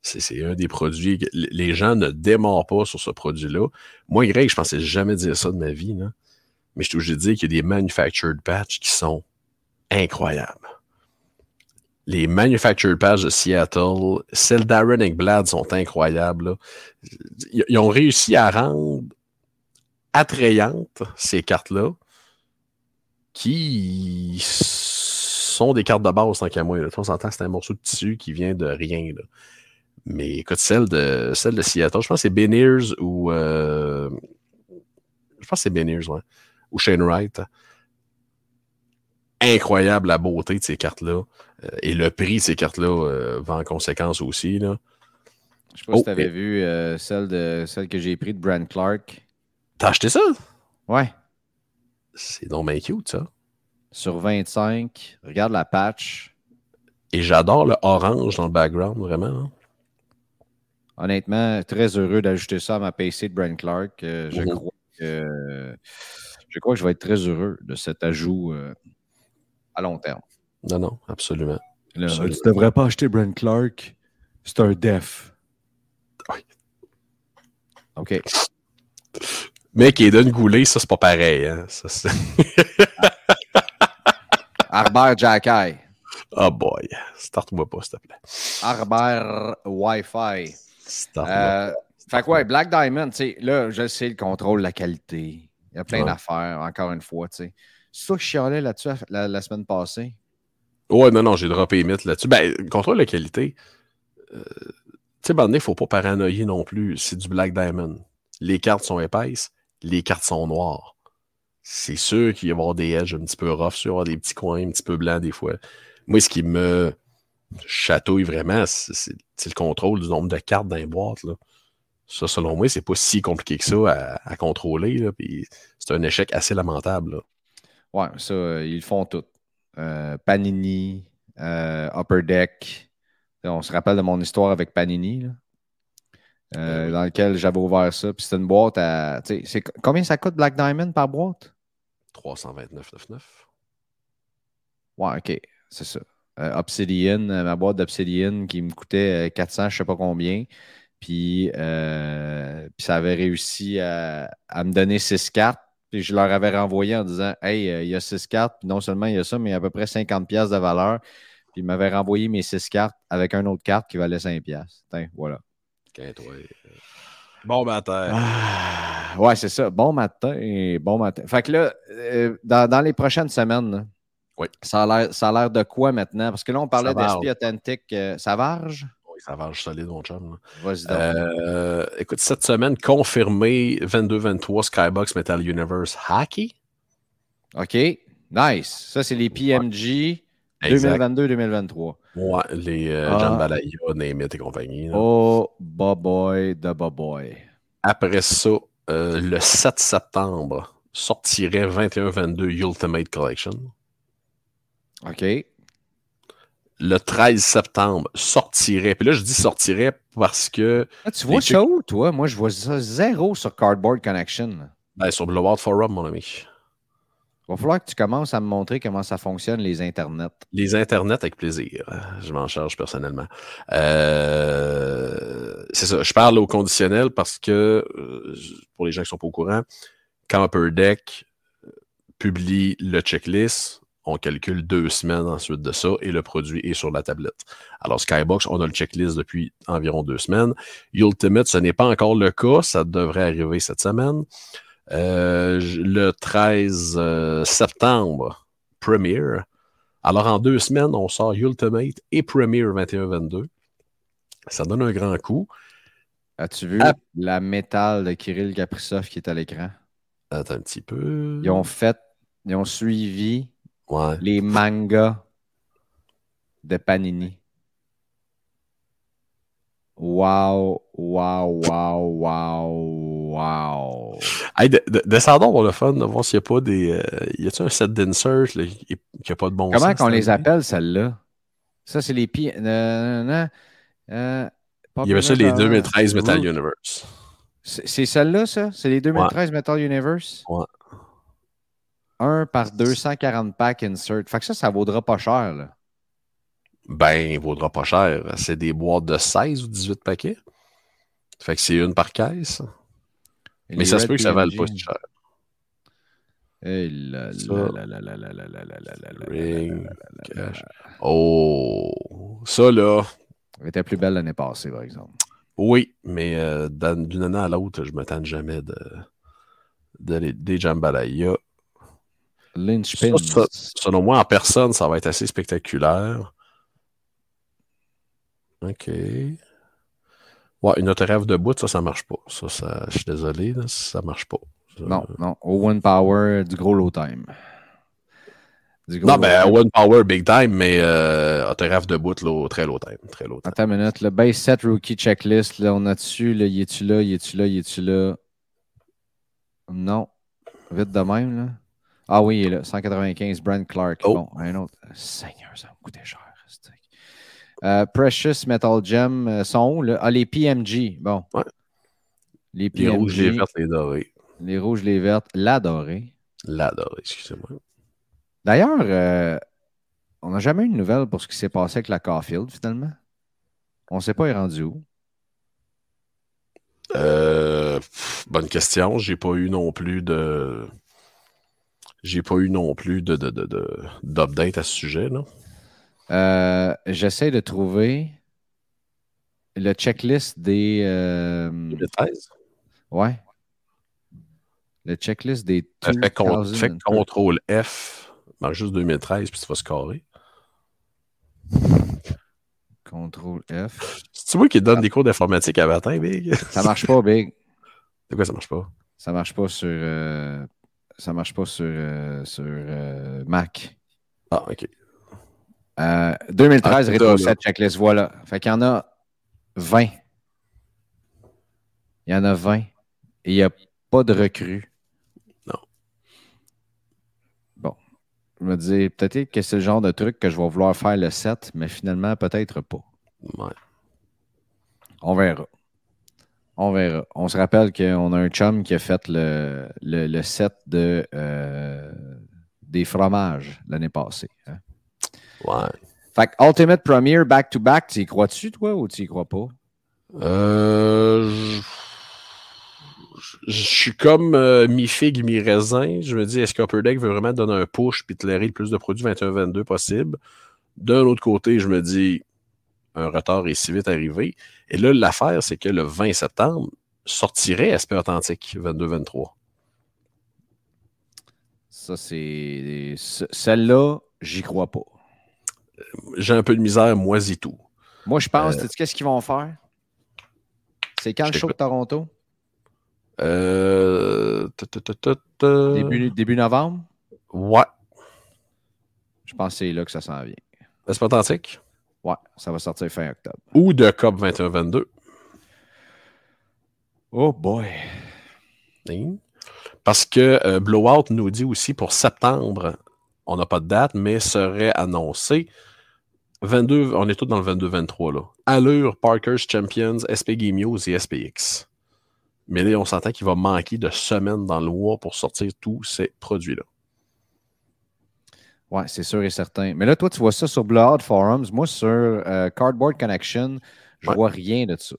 c'est, un des produits. que les gens ne démarrent pas sur ce produit-là. Moi, Greg, je pensais jamais dire ça de ma vie. Là. Mais je suis obligé de dire qu'il y a des manufactured patchs qui sont incroyables. Les manufactured patchs de Seattle, celles d'Aaron Ekblad sont incroyables. Ils, ont réussi à rendre attrayantes ces cartes-là qui sont des cartes de base tant qu'à moi. Là. On s'entend que c'est un morceau de tissu qui vient de rien. Mais écoute, celle de, de Seattle, je pense que c'est Beniers ou. euh, je pense c'est. Ou Shane Wright. Incroyable la beauté de ces cartes-là. Euh, et le prix de ces cartes-là euh, va en conséquence aussi. Là. Je sais pas si Oh, tu avais vu euh, celle, de, celle que j'ai pris de Brand Clark. T'as acheté ça? Ouais. C'est donc bien cute, ça. Sur 25. Regarde la patch. Et j'adore le orange dans le background, vraiment. hein. Honnêtement, très heureux d'ajouter ça à ma PC de Brand Clark. Euh, je, Mhm. crois que, je crois que je vais être très heureux de cet ajout euh, à long terme. Non, non, absolument. Là, Absolument. tu devrais pas acheter Brand Clark. C'est un def. Oui. OK. Mais Kaden Goulet, ça, c'est pas pareil. Hein? Ça. Harbert Jacky. oh boy. Start-moi pas, s'il te plaît. Harbert Wi-Fi. Euh, fait que ouais, Black Diamond, tu sais, là, je sais le contrôle, la qualité. Il y a plein Ouais. d'affaires, encore une fois, tu sais. C'est ça que je chialais là-dessus la, la semaine passée. Ouais, non, non, j'ai droppé mythes là-dessus. Ben, contrôle la qualité. Euh, tu sais, ben, il faut pas paranoïer non plus. C'est du Black Diamond. Les cartes sont épaisses, les cartes sont noires. C'est sûr qu'il va y avoir des edges un petit peu rough, avoir des petits coins un petit peu blancs des fois. Moi, ce qui me chatouille vraiment, c'est le contrôle du nombre de cartes dans les boîtes. Là. Ça, selon moi, c'est pas si compliqué que ça à, contrôler. C'est un échec assez lamentable. Ouais, ça, euh, ils le font tout. Euh, Panini, euh, Upper Deck. On se rappelle de mon histoire avec Panini, là, euh, Ben dans lequel j'avais ouvert ça. Puis c'était une boîte à. Combien ça coûte Black Diamond par boîte? 329,99. Ouais, OK. C'est ça. Obsidian, ma boîte d'Obsidian qui me coûtait euh, 400, je sais pas combien. Puis, puis ça avait réussi à, à me donner 6 cartes. Puis je leur avais renvoyé en disant Hey, euh, il y a 6 cartes. Puis non seulement il y a ça, mais il y a à peu près 50$ piastres de valeur. Puis ils m'avaient renvoyé mes 6 cartes avec une autre carte qui valait 5$. piastres. Tiens, voilà. Quinte, ouais. Bon matin. Ah, ouais, c'est ça. Bon matin. Bon matin. Fait que là, euh, dans, dans les prochaines semaines, là, Oui. ça a l'air- ça de quoi maintenant? Parce que là, on parlait d'esprit authentique. euh, Savarge? Oui, ça va solide, mon chum. Vas-y. Euh, écoute, cette semaine, confirmé 22-23 Skybox Metal Universe Hockey. OK. Nice. Ça, c'est les PMG Exact. 2022-2023. Ouais, les euh, Ah. Jambalaya, Name It et compagnie. là. Oh, boy, the boy. Après ça, euh, le 7 septembre, sortirait 21-22 Ultimate Collection. OK. Le 13 septembre, sortirait. Puis là, je dis sortirait parce que Ah, tu vois ça où, toi? Moi, je vois ça zéro sur Cardboard Connection. ben, sur Blowout Forum, mon ami. Il va falloir que tu commences à me montrer comment ça fonctionne, les internets. Les internets avec plaisir. Je m'en charge personnellement. Euh, c'est ça. Je parle au conditionnel parce que, euh, pour les gens qui sont pas au courant, quand Upper Deck euh, publie le checklist, on calcule deux semaines ensuite de ça et le produit est sur la tablette. Alors, Skybox, on a le checklist depuis environ deux semaines. Ultimate, ce n'est pas encore le cas. Ça devrait arriver cette semaine. Euh, le 13 euh, septembre, Premiere. Alors, en deux semaines, on sort Ultimate et Premiere 21-22. Ça donne un grand coup. As-tu vu la métal de Kirill Kaprizov qui est à l'écran? Attends un petit peu. Ils ont fait, ils ont suivi Ouais. les mangas de Panini. Wow, wow, wow, wow, wow. Hey, de- de- descendons pour le fun, de voir s'il n'y a pas des. euh, y a-t-il un set d'insert qui n'a pas de bon Comment sens, qu'on les appelle, celles-là? Ça, c'est les pi... euh, non, non, euh, Il y avait ça, les Popular- 2013 Metal Root. Universe. C'est c'est celle-là, ça? C'est les 2013 Metal Universe? Ouais. 1 par 240 packs insert. Fait que ça, ça vaudra pas cher. Là. Ben, il vaudra pas cher. C'est des boîtes de 16 ou 18 paquets. Fait que c'est une par caisse. Mais ça se peut que ça vale pas si cher. Oh, ça là. Elle était plus belle l'année passée, par exemple. Oui, mais d'une année à l'autre, je ne m'attends jamais de, de, des jambalayas Lynchpin. Selon moi, en personne, ça va être assez spectaculaire. OK. Ouais, une autorève de bout, ça, ça marche pas. Ça, ça je suis désolé, là, ça marche pas. Ça- Non, non. Owen Power, du gros low time. Du gros Non, low ben, time. One Power, big time, mais euh, autorève de bout, là, très low time. Très low time. Attends une minute. Le base set rookie checklist, là, on a dessus. Là, y es-tu là? Y es-tu là? Y es-tu là? Non. Vite de même, là. Ah oui, il est là. 195, Brent Clark. Oh. Bon, un autre. Seigneur, ça me coûtait cher. Euh, Precious Metal Gem euh, sont où, là? Ah, les PMG. Bon. Ouais. Les Les PMG. rouges, les vertes, les dorés. les rouges, les vertes. La dorée. La dorée, excusez-moi. D'ailleurs, euh, on n'a jamais eu de nouvelles pour ce qui s'est passé avec la Caulfield, finalement. On ne sait pas, il est rendu où. Euh, pff, bonne question. J'ai pas eu non plus de. J'ai pas eu non plus de, de, de, de- d'update à ce sujet. Là. Euh, J'essaie de trouver le checklist des. euh, 2013. ouais. Le checklist des. Con- 2000 fais contrôle F, marque juste 2013, puis tu vas scorer. Contrôle F. C'est moi qui donne des cours d'informatique à matin, Big? Ça marche pas, Big. De quoi ça marche pas? Ça marche pas sur. euh, ça marche pas sur, euh, sur euh, Mac. Ah, ok. Euh, 2013, Ah, Retro là, là. 7 checklist, voilà. Fait qu'il y en a 20. Il y en a 20. Et il n'y a pas de recrues. Non. Bon. Je me dis, peut-être que c'est le genre de truc que je vais vouloir faire le 7, mais finalement, peut-être pas. Ouais. On verra. On verra. On se rappelle qu'on a un chum qui a fait le, le, le set de, euh, des fromages l'année passée. hein. Ouais. Fait que Ultimate Premier back-to-back, tu y crois-tu, toi, ou tu y crois pas? Euh, je- suis comme euh, mi-figue, mi-raisin. Je me dis, est-ce qu'Upper Deck veut vraiment donner un push puis te le plus de produits 21-22 possible? D'un autre côté, je me dis, un retard est si vite arrivé. Et là, l'affaire, c'est que le 20 septembre sortirait SP Authentique 22-23. Ça, c'est. ce- Celle-là, j'y crois pas. J'ai un peu de misère, moi et tout. Moi, je pense, Euh, tu qu'est-ce qu'ils vont faire? C'est quand Je le show de. Toronto? Euh. Début, début novembre? Ouais. Je pense que c'est là que ça s'en vient. Pas authentique? Ouais, ça va sortir fin octobre. Ou de COP 21-22. Oh boy. Hein? Parce que euh, Blowout nous dit aussi pour septembre, on n'a pas de date, mais serait annoncé 22, on est tous dans le 22-23 là. Allure, Parker's Champions, SP Game News et SPX. Mais là, on s'entend qu'il va manquer de semaines dans le mois pour sortir tous ces produits-là. Ouais, c'est sûr et certain. Mais là, toi, tu vois ça sur Blood Forums. Moi, sur euh, Cardboard Connection, je Ouais. vois rien de ça.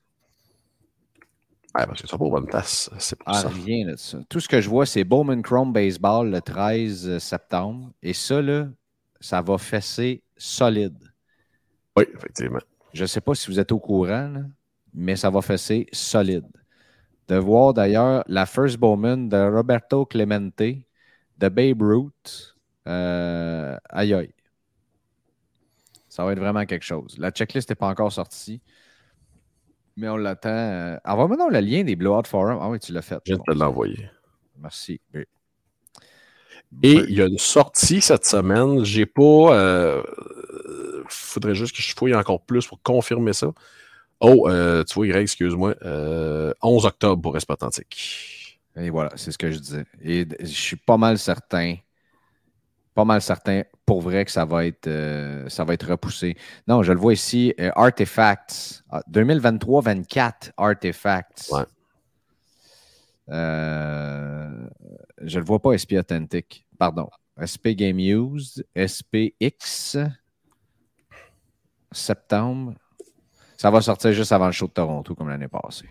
Ouais, parce que ça pas bonne place. C'est pour Ah, ça. rien de ça. Tout ce que je vois, c'est Bowman Chrome Baseball le 13 septembre. Et ça, là, ça va fesser solide. Oui, effectivement. Je ne sais pas si vous êtes au courant, là, mais ça va fesser solide. De voir d'ailleurs la First Bowman de Roberto Clemente, de Babe Ruth. Euh, aïe aïe. Ça va être vraiment quelque chose. La checklist n'est pas encore sortie. Mais on l'attend. Euh, Envoie-moi donc le lien des Blowout Forum. Ah oui, tu l'as fait. Je viens de te l'envoyer. Merci. Oui. Et Oui. il y a une sortie cette semaine. J'ai pas. Euh, faudrait juste que je fouille encore plus pour confirmer ça. Oh, euh, tu vois, Greg, excuse-moi. euh, 11 octobre pour Authentique. Et voilà, c'est ce que je disais. Et je suis pas mal certain, pas mal certain pour vrai que ça va être, euh, ça va être repoussé. Non, je le vois ici, euh, Artifacts, Ah, 2023-24 Artifacts. Ouais. Euh, je le vois pas SP Authentic. Pardon. SP Game Used, SPX, septembre. Ça va sortir juste avant le show de Toronto, comme l'année passée.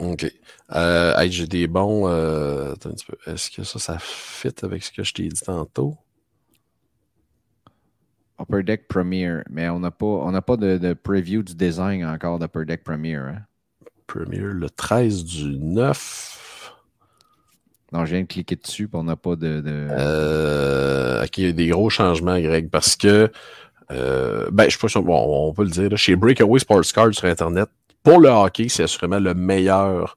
OK. Euh, hey, J'ai des bons. euh, attends un petit peu. Est-ce que ça, ça fit avec ce que je t'ai dit tantôt? Upper Deck Premier, mais on n'a pas, on pas de, de preview du design encore d'Upper Deck Premier. hein. Premier, le 13 du 9. Non, je viens de cliquer dessus, puis on n'a pas de. de- Euh, OK, il y a des gros changements, Greg, parce que. euh, ben, je sais pas si on, bon, on peut le dire. là, chez Breakaway Sports Card sur Internet, pour le hockey, c'est assurément le meilleur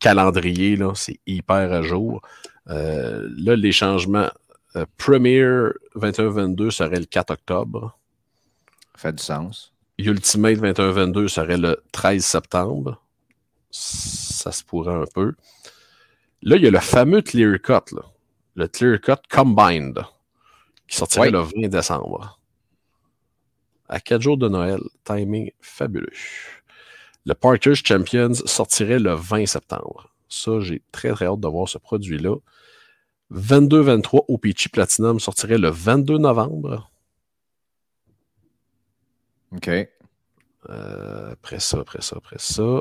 calendrier. C'est hyper à jour. Euh, là, les changements. euh, Premier 21-22 serait le 4 octobre. fait du sens. Ultimate 21-22 serait le 13 septembre. Ça se pourrait un peu. Là, il y a le fameux Clear Cut, là. le Clear Cut Combined, qui sortirait Oui. le 20 décembre. À 4 jours de Noël. Timing fabuleux. Le Partridge Champions sortirait le 20 septembre. Ça, j'ai très très hâte de voir ce produit-là. 22-23 OPC Platinum sortirait le 22 novembre. OK. Euh, après ça, après ça, après ça.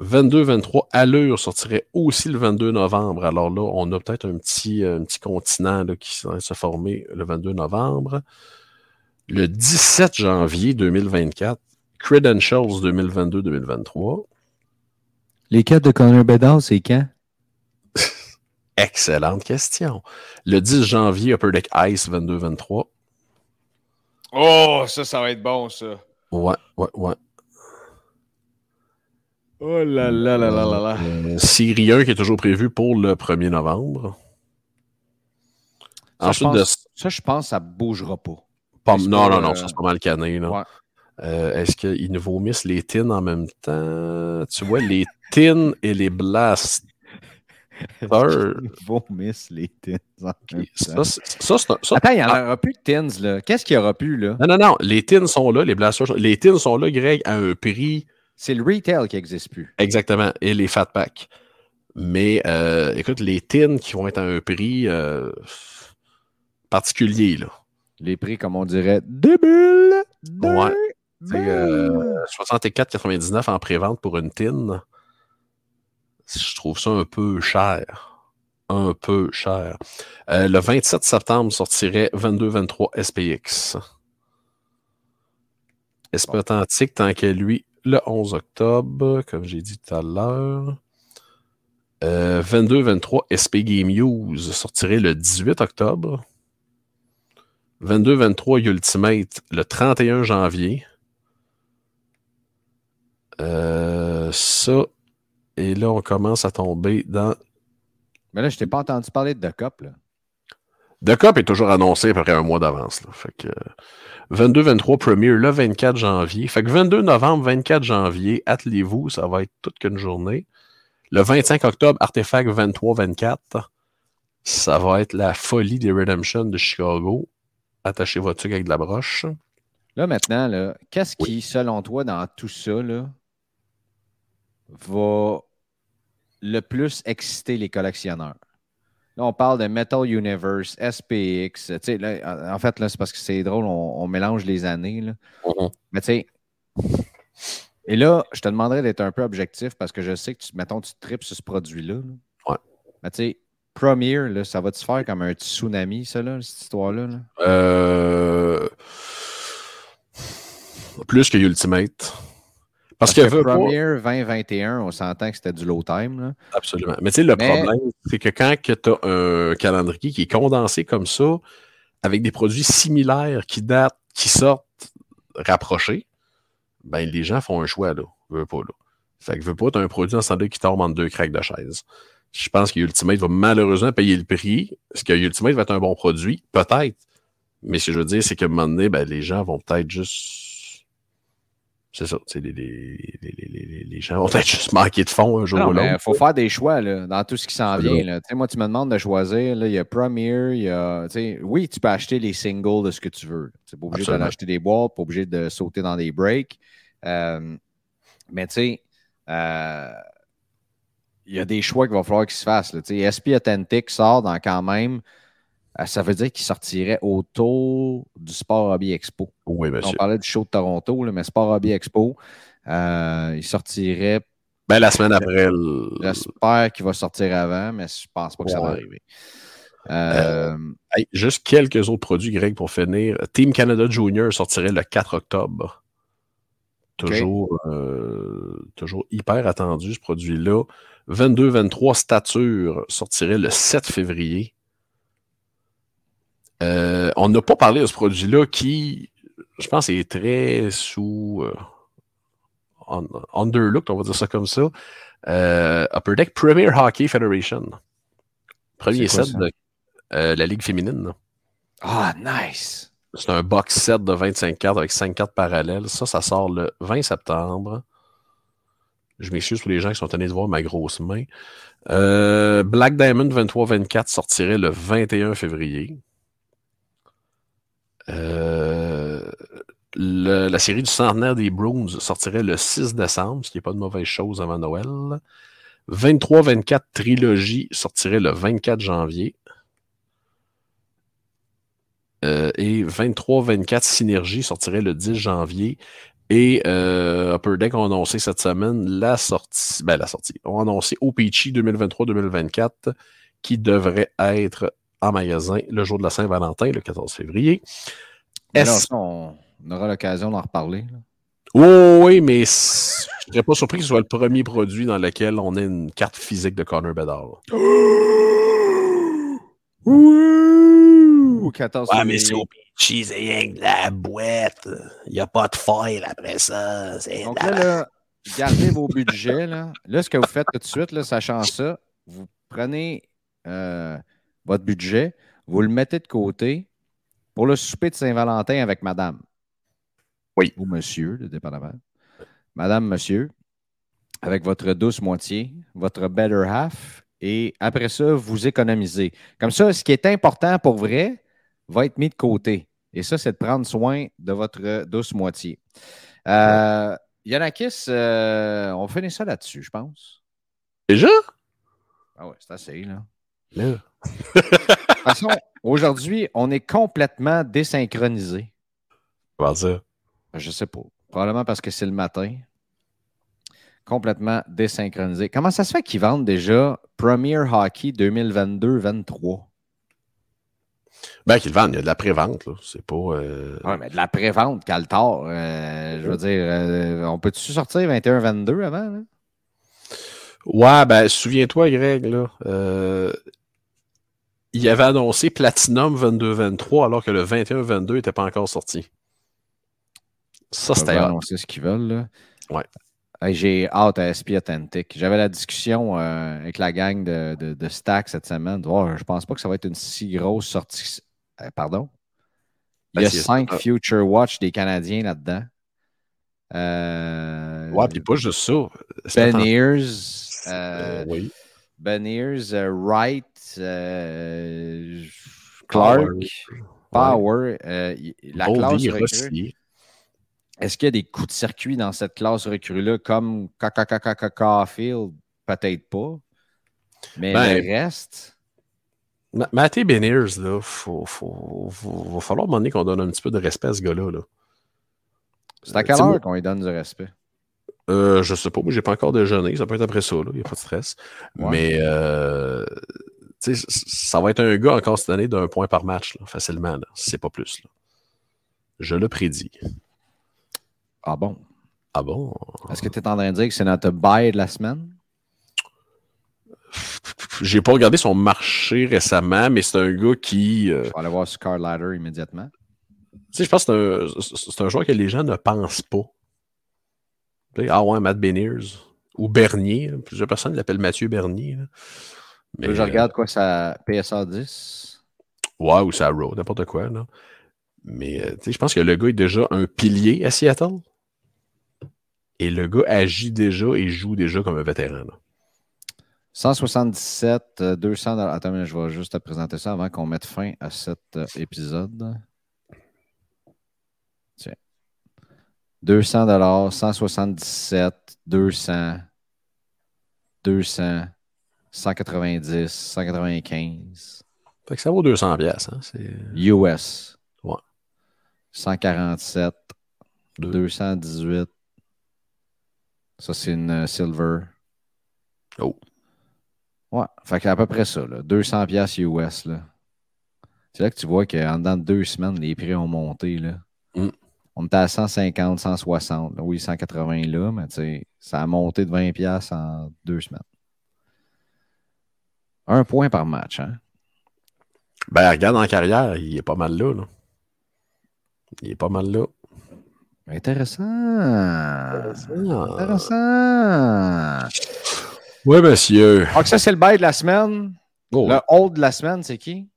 22-23, Allure sortirait aussi le 22 novembre. Alors là, on a peut-être un petit, un petit continent là, qui va se former le 22 novembre. Le 17 janvier 2024, Credentials 2022-2023. Les cartes de Connor Bedard, c'est quand? Excellente question. Le 10 janvier, Upper Deck Ice 22-23. Oh, ça, ça va être bon, ça. Ouais, ouais, ouais. Oh là là là là là là. Euh, Série 1 qui est toujours prévu pour le 1er novembre. Ça, je Ensuite de pense, ça, je pense que ça bougera pas. Non, non, non, euh, ça c'est pas mal cané. là. Ouais. Euh, Est-ce qu'ils nous vomissent les tins en même temps? Tu vois, les tins et les blasters. Vomissent les tins. en même Ça, temps? ça, ça- Attends, il n'y en Ah, aura plus de tins, là. Qu'est-ce qu'il y aura plus, là? Non, non, non. Les tins sont là, les blasters. sont- Les tins sont là, Greg, à un prix C'est le retail qui n'existe plus. exactement. Et les fat packs. Mais euh, écoute, les tins qui vont être à un prix euh, particulier, là. Les prix, comme on dirait, débile. Ouais. C'est euh, 64,99 en pré-vente pour une tin. Je trouve ça un peu cher. Un peu cher. Euh, le 27 septembre sortirait 22-23 SPX. SP. Authentique, tant qu'à lui, le 11 octobre, comme j'ai dit tout à l'heure? Euh, 22-23 SP Game Use sortirait le 18 octobre. 22-23 Ultimate le 31 janvier. Euh, ça, et là, on commence à tomber dans. Mais là, je t'ai pas entendu parler de The Cup, là. The Cup est toujours annoncé à peu près un mois d'avance. Fait que 22-23 Premier le 24 janvier. Fait que 22 novembre, 24 janvier, attelez-vous, ça va être toute qu'une journée. Le 25 octobre, Artefact 23-24. Ça va être la folie des Redemption de Chicago. Attachez votre truc avec de la broche. Là, maintenant, là, qu'est-ce qui, selon toi, dans tout ça, là, va le plus exciter les collectionneurs? Là, on parle de Metal Universe, SPX. Là, en fait, là, c'est parce que c'est drôle, on, mélange les années. Là. Mhm. Mais tu sais, et là, je te demanderais d'être un peu objectif parce que je sais que, tu, mettons, tu tripes sur ce produit-là. là. Ouais. Mais tu sais, Premier, là, ça va te faire comme un tsunami, ça, là, cette histoire-là? là? Euh... Plus que Ultimate. Parce, Parce que, que veut pas- Premier 2021, on s'entend que c'était du low time. Là. Absolument. Mais tu sais, le Mais- problème, c'est que quand tu as un calendrier qui est condensé comme ça, avec des produits similaires qui datent, qui sortent rapprochés, ben les gens font un choix, là. Veux pas, là. Fait que veux pas, tu un produit en standard qui tombe entre deux craques de chaise. Je pense que Ultimate va malheureusement payer le prix. Est-ce que Ultimate va être un bon produit? Peut-être. Mais ce que je veux dire, c'est qu'à un moment donné, ben, les gens vont peut-être juste. C'est ça. tu sais, Les, les, les, les, gens vont peut-être juste manquer de fond un jour Non, ou l'autre. il faut faire des choix là, dans tout ce qui s'en vient. là. Tu sais, Moi, tu me demandes de choisir. Il y a Premier, il y a. Oui, tu peux acheter les singles de ce que tu veux. Tu n'es pas obligé d'aller acheter des boîtes, pas obligé de sauter dans des breaks. Euh, mais tu sais, euh, il y a des choix qu'il va falloir qu'ils se fassent. SP Authentic sort dans quand même. Euh, ça veut dire qu'il sortirait autour du Sport Hobby Expo. Oui, On parlait du show de Toronto, là, mais Sport Hobby Expo, euh, il sortirait Ben, la semaine après. le- J'espère qu'il va sortir avant, mais je pense pas que ça va arriver. Euh, Hey, juste quelques autres produits, Greg, pour finir. Team Canada Junior sortirait le 4 octobre. Toujours, euh, toujours hyper attendu, ce produit-là. 22-23 Stature sortirait le 7 février. Euh, on n'a pas parlé de ce produit-là qui, je pense, est très sous euh, un- underlooked, on va dire ça comme ça. Euh, Upper Deck Premier Hockey Federation. Premier quoi set de la Ligue féminine. Ah, nice! C'est un box set de 25 cartes avec 5 cartes parallèles. Ça, ça sort le 20 septembre. Je m'excuse pour les gens qui sont tenus de voir ma grosse main. Black Diamond 23-24 sortirait le 21 février. Euh, la série du centenaire des Bruins sortirait le 6 décembre, ce qui n'est pas de mauvaise chose avant Noël. 23-24 Trilogie sortirait le 24 janvier. Euh, et 23-24 Synergie sortirait le 10 janvier. Et euh, Upper Deck ont annoncé cette semaine la sortie, ben la sortie, ont annoncé OPC 2023-2024 qui devrait être en magasin le jour de la Saint-Valentin, le 14 février. Est-ce- ça, on, on aura l'occasion d'en reparler. là. Oh, oui, mais je serais pas surpris que ce soit le premier produit dans lequel on ait une carte physique de Connor Bedard. Ouh, 14 Ouais, mais c'est c'est rien que de la boîte. Il n'y a pas de foil après ça. C'est Donc là, gardez vos budgets. Là. là, ce que vous faites tout de suite, là, sachant ça, vous prenez euh, votre budget, vous le mettez de côté pour le souper de Saint-Valentin avec madame. Oui. Ou monsieur, dépendamment. Madame, monsieur, avec votre douce moitié, votre better half, et après ça, vous économisez. Comme ça, ce qui est important pour vrai va être mis de côté. Et ça, c'est de prendre soin de votre douce moitié. Euh, Yanakis, euh, on finit ça là-dessus, je pense. Déjà? Ah ouais, c'est assez, là. Là. De toute façon, aujourd'hui, on est complètement désynchronisé. Comment ça? Je sais pas. Probablement parce que c'est le matin. Complètement désynchronisé. Comment ça se fait qu'ils vendent déjà Premier Hockey 2022-23? Ben, qu'ils le vendent, il y a de la pré-vente, là. C'est pas. euh, Oui, mais de la pré-vente, Caltar. euh, je veux dire, euh, on peut-tu sortir 21-22 avant? Là? Ouais, ben, souviens-toi, Greg, là. Il avait annoncé Platinum 22-23 alors que le 21-22 n'était pas encore sorti. Ça, c'était annoncer ce qu'ils veulent. Là. Ouais. Hey, J'ai hâte à SP Authentic. J'avais la discussion euh, avec la gang de, de, de Stack cette semaine. Oh, je pense pas que ça va être une si grosse sortie. Euh, pardon? Il y a cinq. Future Watch des Canadiens là-dedans. Euh, Ouais, puis pas juste ça. Ben Ears, oui. Ben Ears, euh, Wright, euh, Clark, Power. Euh, y- la classe recrue. Est-ce qu'il y a des coups de circuit dans cette classe recrue-là comme Caulfield? Peut-être pas. Mais Ben, le reste, Ma- Matty Beniers, là, faut, faut, faut- va falloir donné qu'on donne un petit peu de respect à ce gars-là. Là. c'est à quelle Euh, dis-moi- heure qu'on lui donne du respect? Euh, je sais pas, moi j'ai pas encore déjeuné, ça peut être après ça, il n'y a pas de stress. Ouais. Mais euh, ça va être un gars encore cette année d'un point par match, là, facilement, si c'est pas plus. là. Je le prédis. Ah bon? Ah bon? Est-ce que tu es en train de dire que c'est notre buy de la semaine? J'ai pas regardé son marché récemment, mais c'est un gars qui. euh, Je vais aller voir sur Card Ladder immédiatement. tu sais, je pense que c'est un, c'est un joueur que les gens ne pensent pas. Ah ouais, Matt Beniers. Ou Bernier. là. Plusieurs personnes l'appellent Mathieu Bernier. là. Que je euh, regarde quoi, ça PSA 10? Ouais, ou ça Road, n'importe quoi. Là. Mais euh, je pense que le gars est déjà un pilier à Seattle. Et le gars agit déjà et joue déjà comme un vétéran. là. 177, euh, 200 dollars. Attends, mais je vais juste te présenter ça avant qu'on mette fin à cet euh, épisode. 200 dollars, 177, 200, 200, 190, 195 Fait que ça vaut 200 pièces. Hein? US. Ouais. 147, Deux. 218. Ça, c'est une euh, silver. Oh. Ouais, fait qu'à peu près ça, là. 200 pièces US, là. C'est là que tu vois qu'en dedans de deux semaines, les prix ont monté, là. On était à 150, 160. là. Oui, 180 là, mais tu sais, ça a monté de 20 pièces en deux semaines. Un point par match, hein? Ben, regarde en carrière, il est pas mal là. là. Il est pas mal là. Intéressant. Ah. Intéressant. Ouais, monsieur. Donc, ça, c'est le bail de la semaine. Oh, Le hold de la semaine, c'est qui?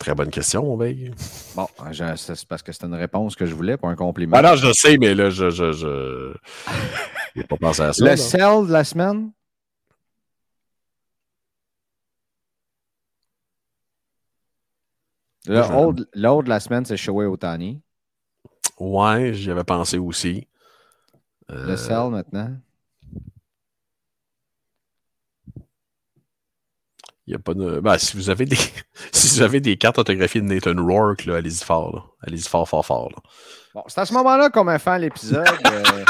Très bonne question, mon. Bon, c'est parce que c'était une réponse que je voulais pour un compliment. Ben non, je sais, mais là, je. je, je... J'ai pas pensé à ça. le là. sell de la semaine? Le je- hold de la semaine, c'est Shohei Otani. Ouais, j'y avais pensé aussi. Euh, Le sell maintenant? Il y a pas de. Ben, si vous avez des. si vous avez des cartes autographiées de Nathan Rourke, là, allez-y fort. là. Allez-y fort, fort, fort. là. Bon, c'est à ce moment-là qu'on met fin à l'épisode. euh,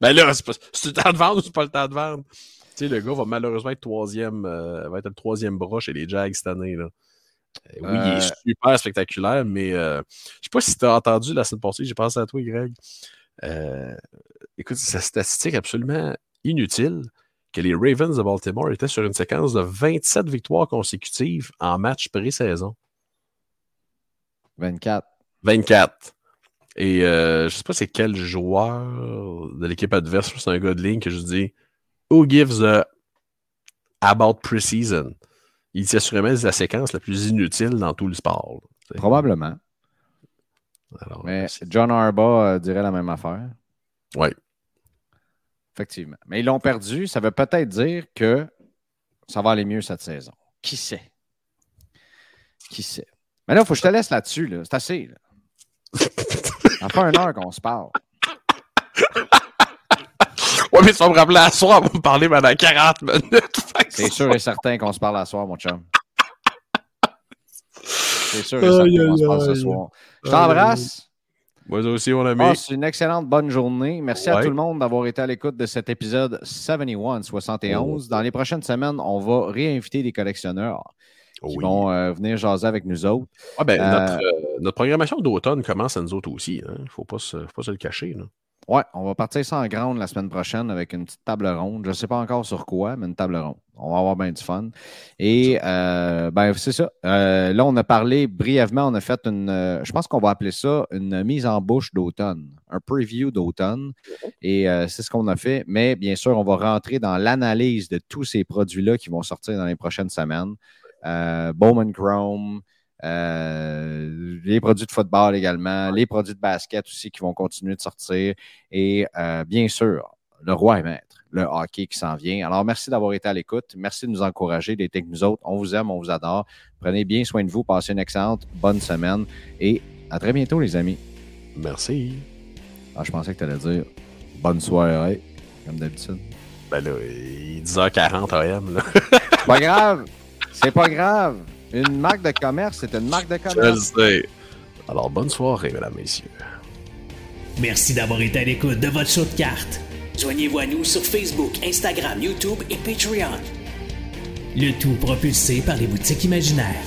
Ben là, c'est, pas... le temps de vendre ou c'est pas le temps de vendre? Tu sais, le gars va malheureusement être troisième, euh, va être le troisième bras chez les Jags cette année. Là. Euh, oui, il est super spectaculaire, mais je sais pas si tu as entendu la semaine passée, j'ai pensé à toi, Greg. Écoute, c'est une statistique absolument inutile que les Ravens de Baltimore étaient sur une séquence de 27 victoires consécutives en match pré-saison. 24. 24. Et euh, je sais pas c'est quel joueur de l'équipe adverse, c'est un gars de ligne que je dis Who gives a about preseason? Il dit assurément c'est la séquence la plus inutile dans tout le sport. là. Probablement. Alors, Mais John Harbaugh euh, dirait la même affaire. Ouais. Effectivement. Mais ils l'ont perdu. Ça veut peut-être dire que ça va aller mieux cette saison. Qui sait? Qui sait? Mais là, il faut que je te laisse là-dessus. Là. C'est assez. Là. Ça fait une heure qu'on se parle. Ouais, mais tu vas me rappeler à soir, on va me parler pendant 40 minutes. C'est sûr et certain qu'on se parle à soir, mon chum. C'est sûr et certain qu'on se parle ce soir. Je t'embrasse. Moi aussi, mon ami. Passe une excellente bonne journée. Merci à tout le monde d'avoir été à l'écoute de cet épisode 71, 71. Dans les prochaines semaines, on va réinviter des collectionneurs qui Oui. vont euh, venir jaser avec nous autres. Ah, ben, Euh, notre, euh, notre programmation d'automne commence à nous autres aussi. Il ne faut, pas se- faut pas se le cacher. là. Ouais, on va partir ça en grande la semaine prochaine avec une petite table ronde. Je ne sais pas encore sur quoi, mais une table ronde. On va avoir bien du fun. Et euh, ben, c'est ça. Euh, là, on a parlé brièvement, on a fait une, euh, je pense qu'on va appeler ça une mise en bouche d'automne, un preview d'automne. Et c'est ce qu'on a fait. Mais bien sûr, on va rentrer dans l'analyse de tous ces produits-là qui vont sortir dans les prochaines semaines. Bowman Chrome, euh, les produits de football également, les produits de basket aussi qui vont continuer de sortir. Et euh, bien sûr, le roi et maître, le hockey qui s'en vient. Alors, merci d'avoir été à l'écoute. Merci de nous encourager, d'être avec nous autres. On vous aime, on vous adore. Prenez bien soin de vous. Passez une excellente bonne semaine. Et à très bientôt, les amis. Merci. Ah, je pensais que tu allais dire bonne soirée, comme d'habitude. Ben là, il est 10h40 AM. C'est pas grave. C'est pas grave. Une marque de commerce, c'est une marque de commerce. Je sais. Alors, bonne soirée, mesdames, messieurs. Merci d'avoir été à l'écoute de votre show de cartes. Joignez-vous à nous sur Facebook, Instagram, YouTube et Patreon. Le tout propulsé par les boutiques imaginaires.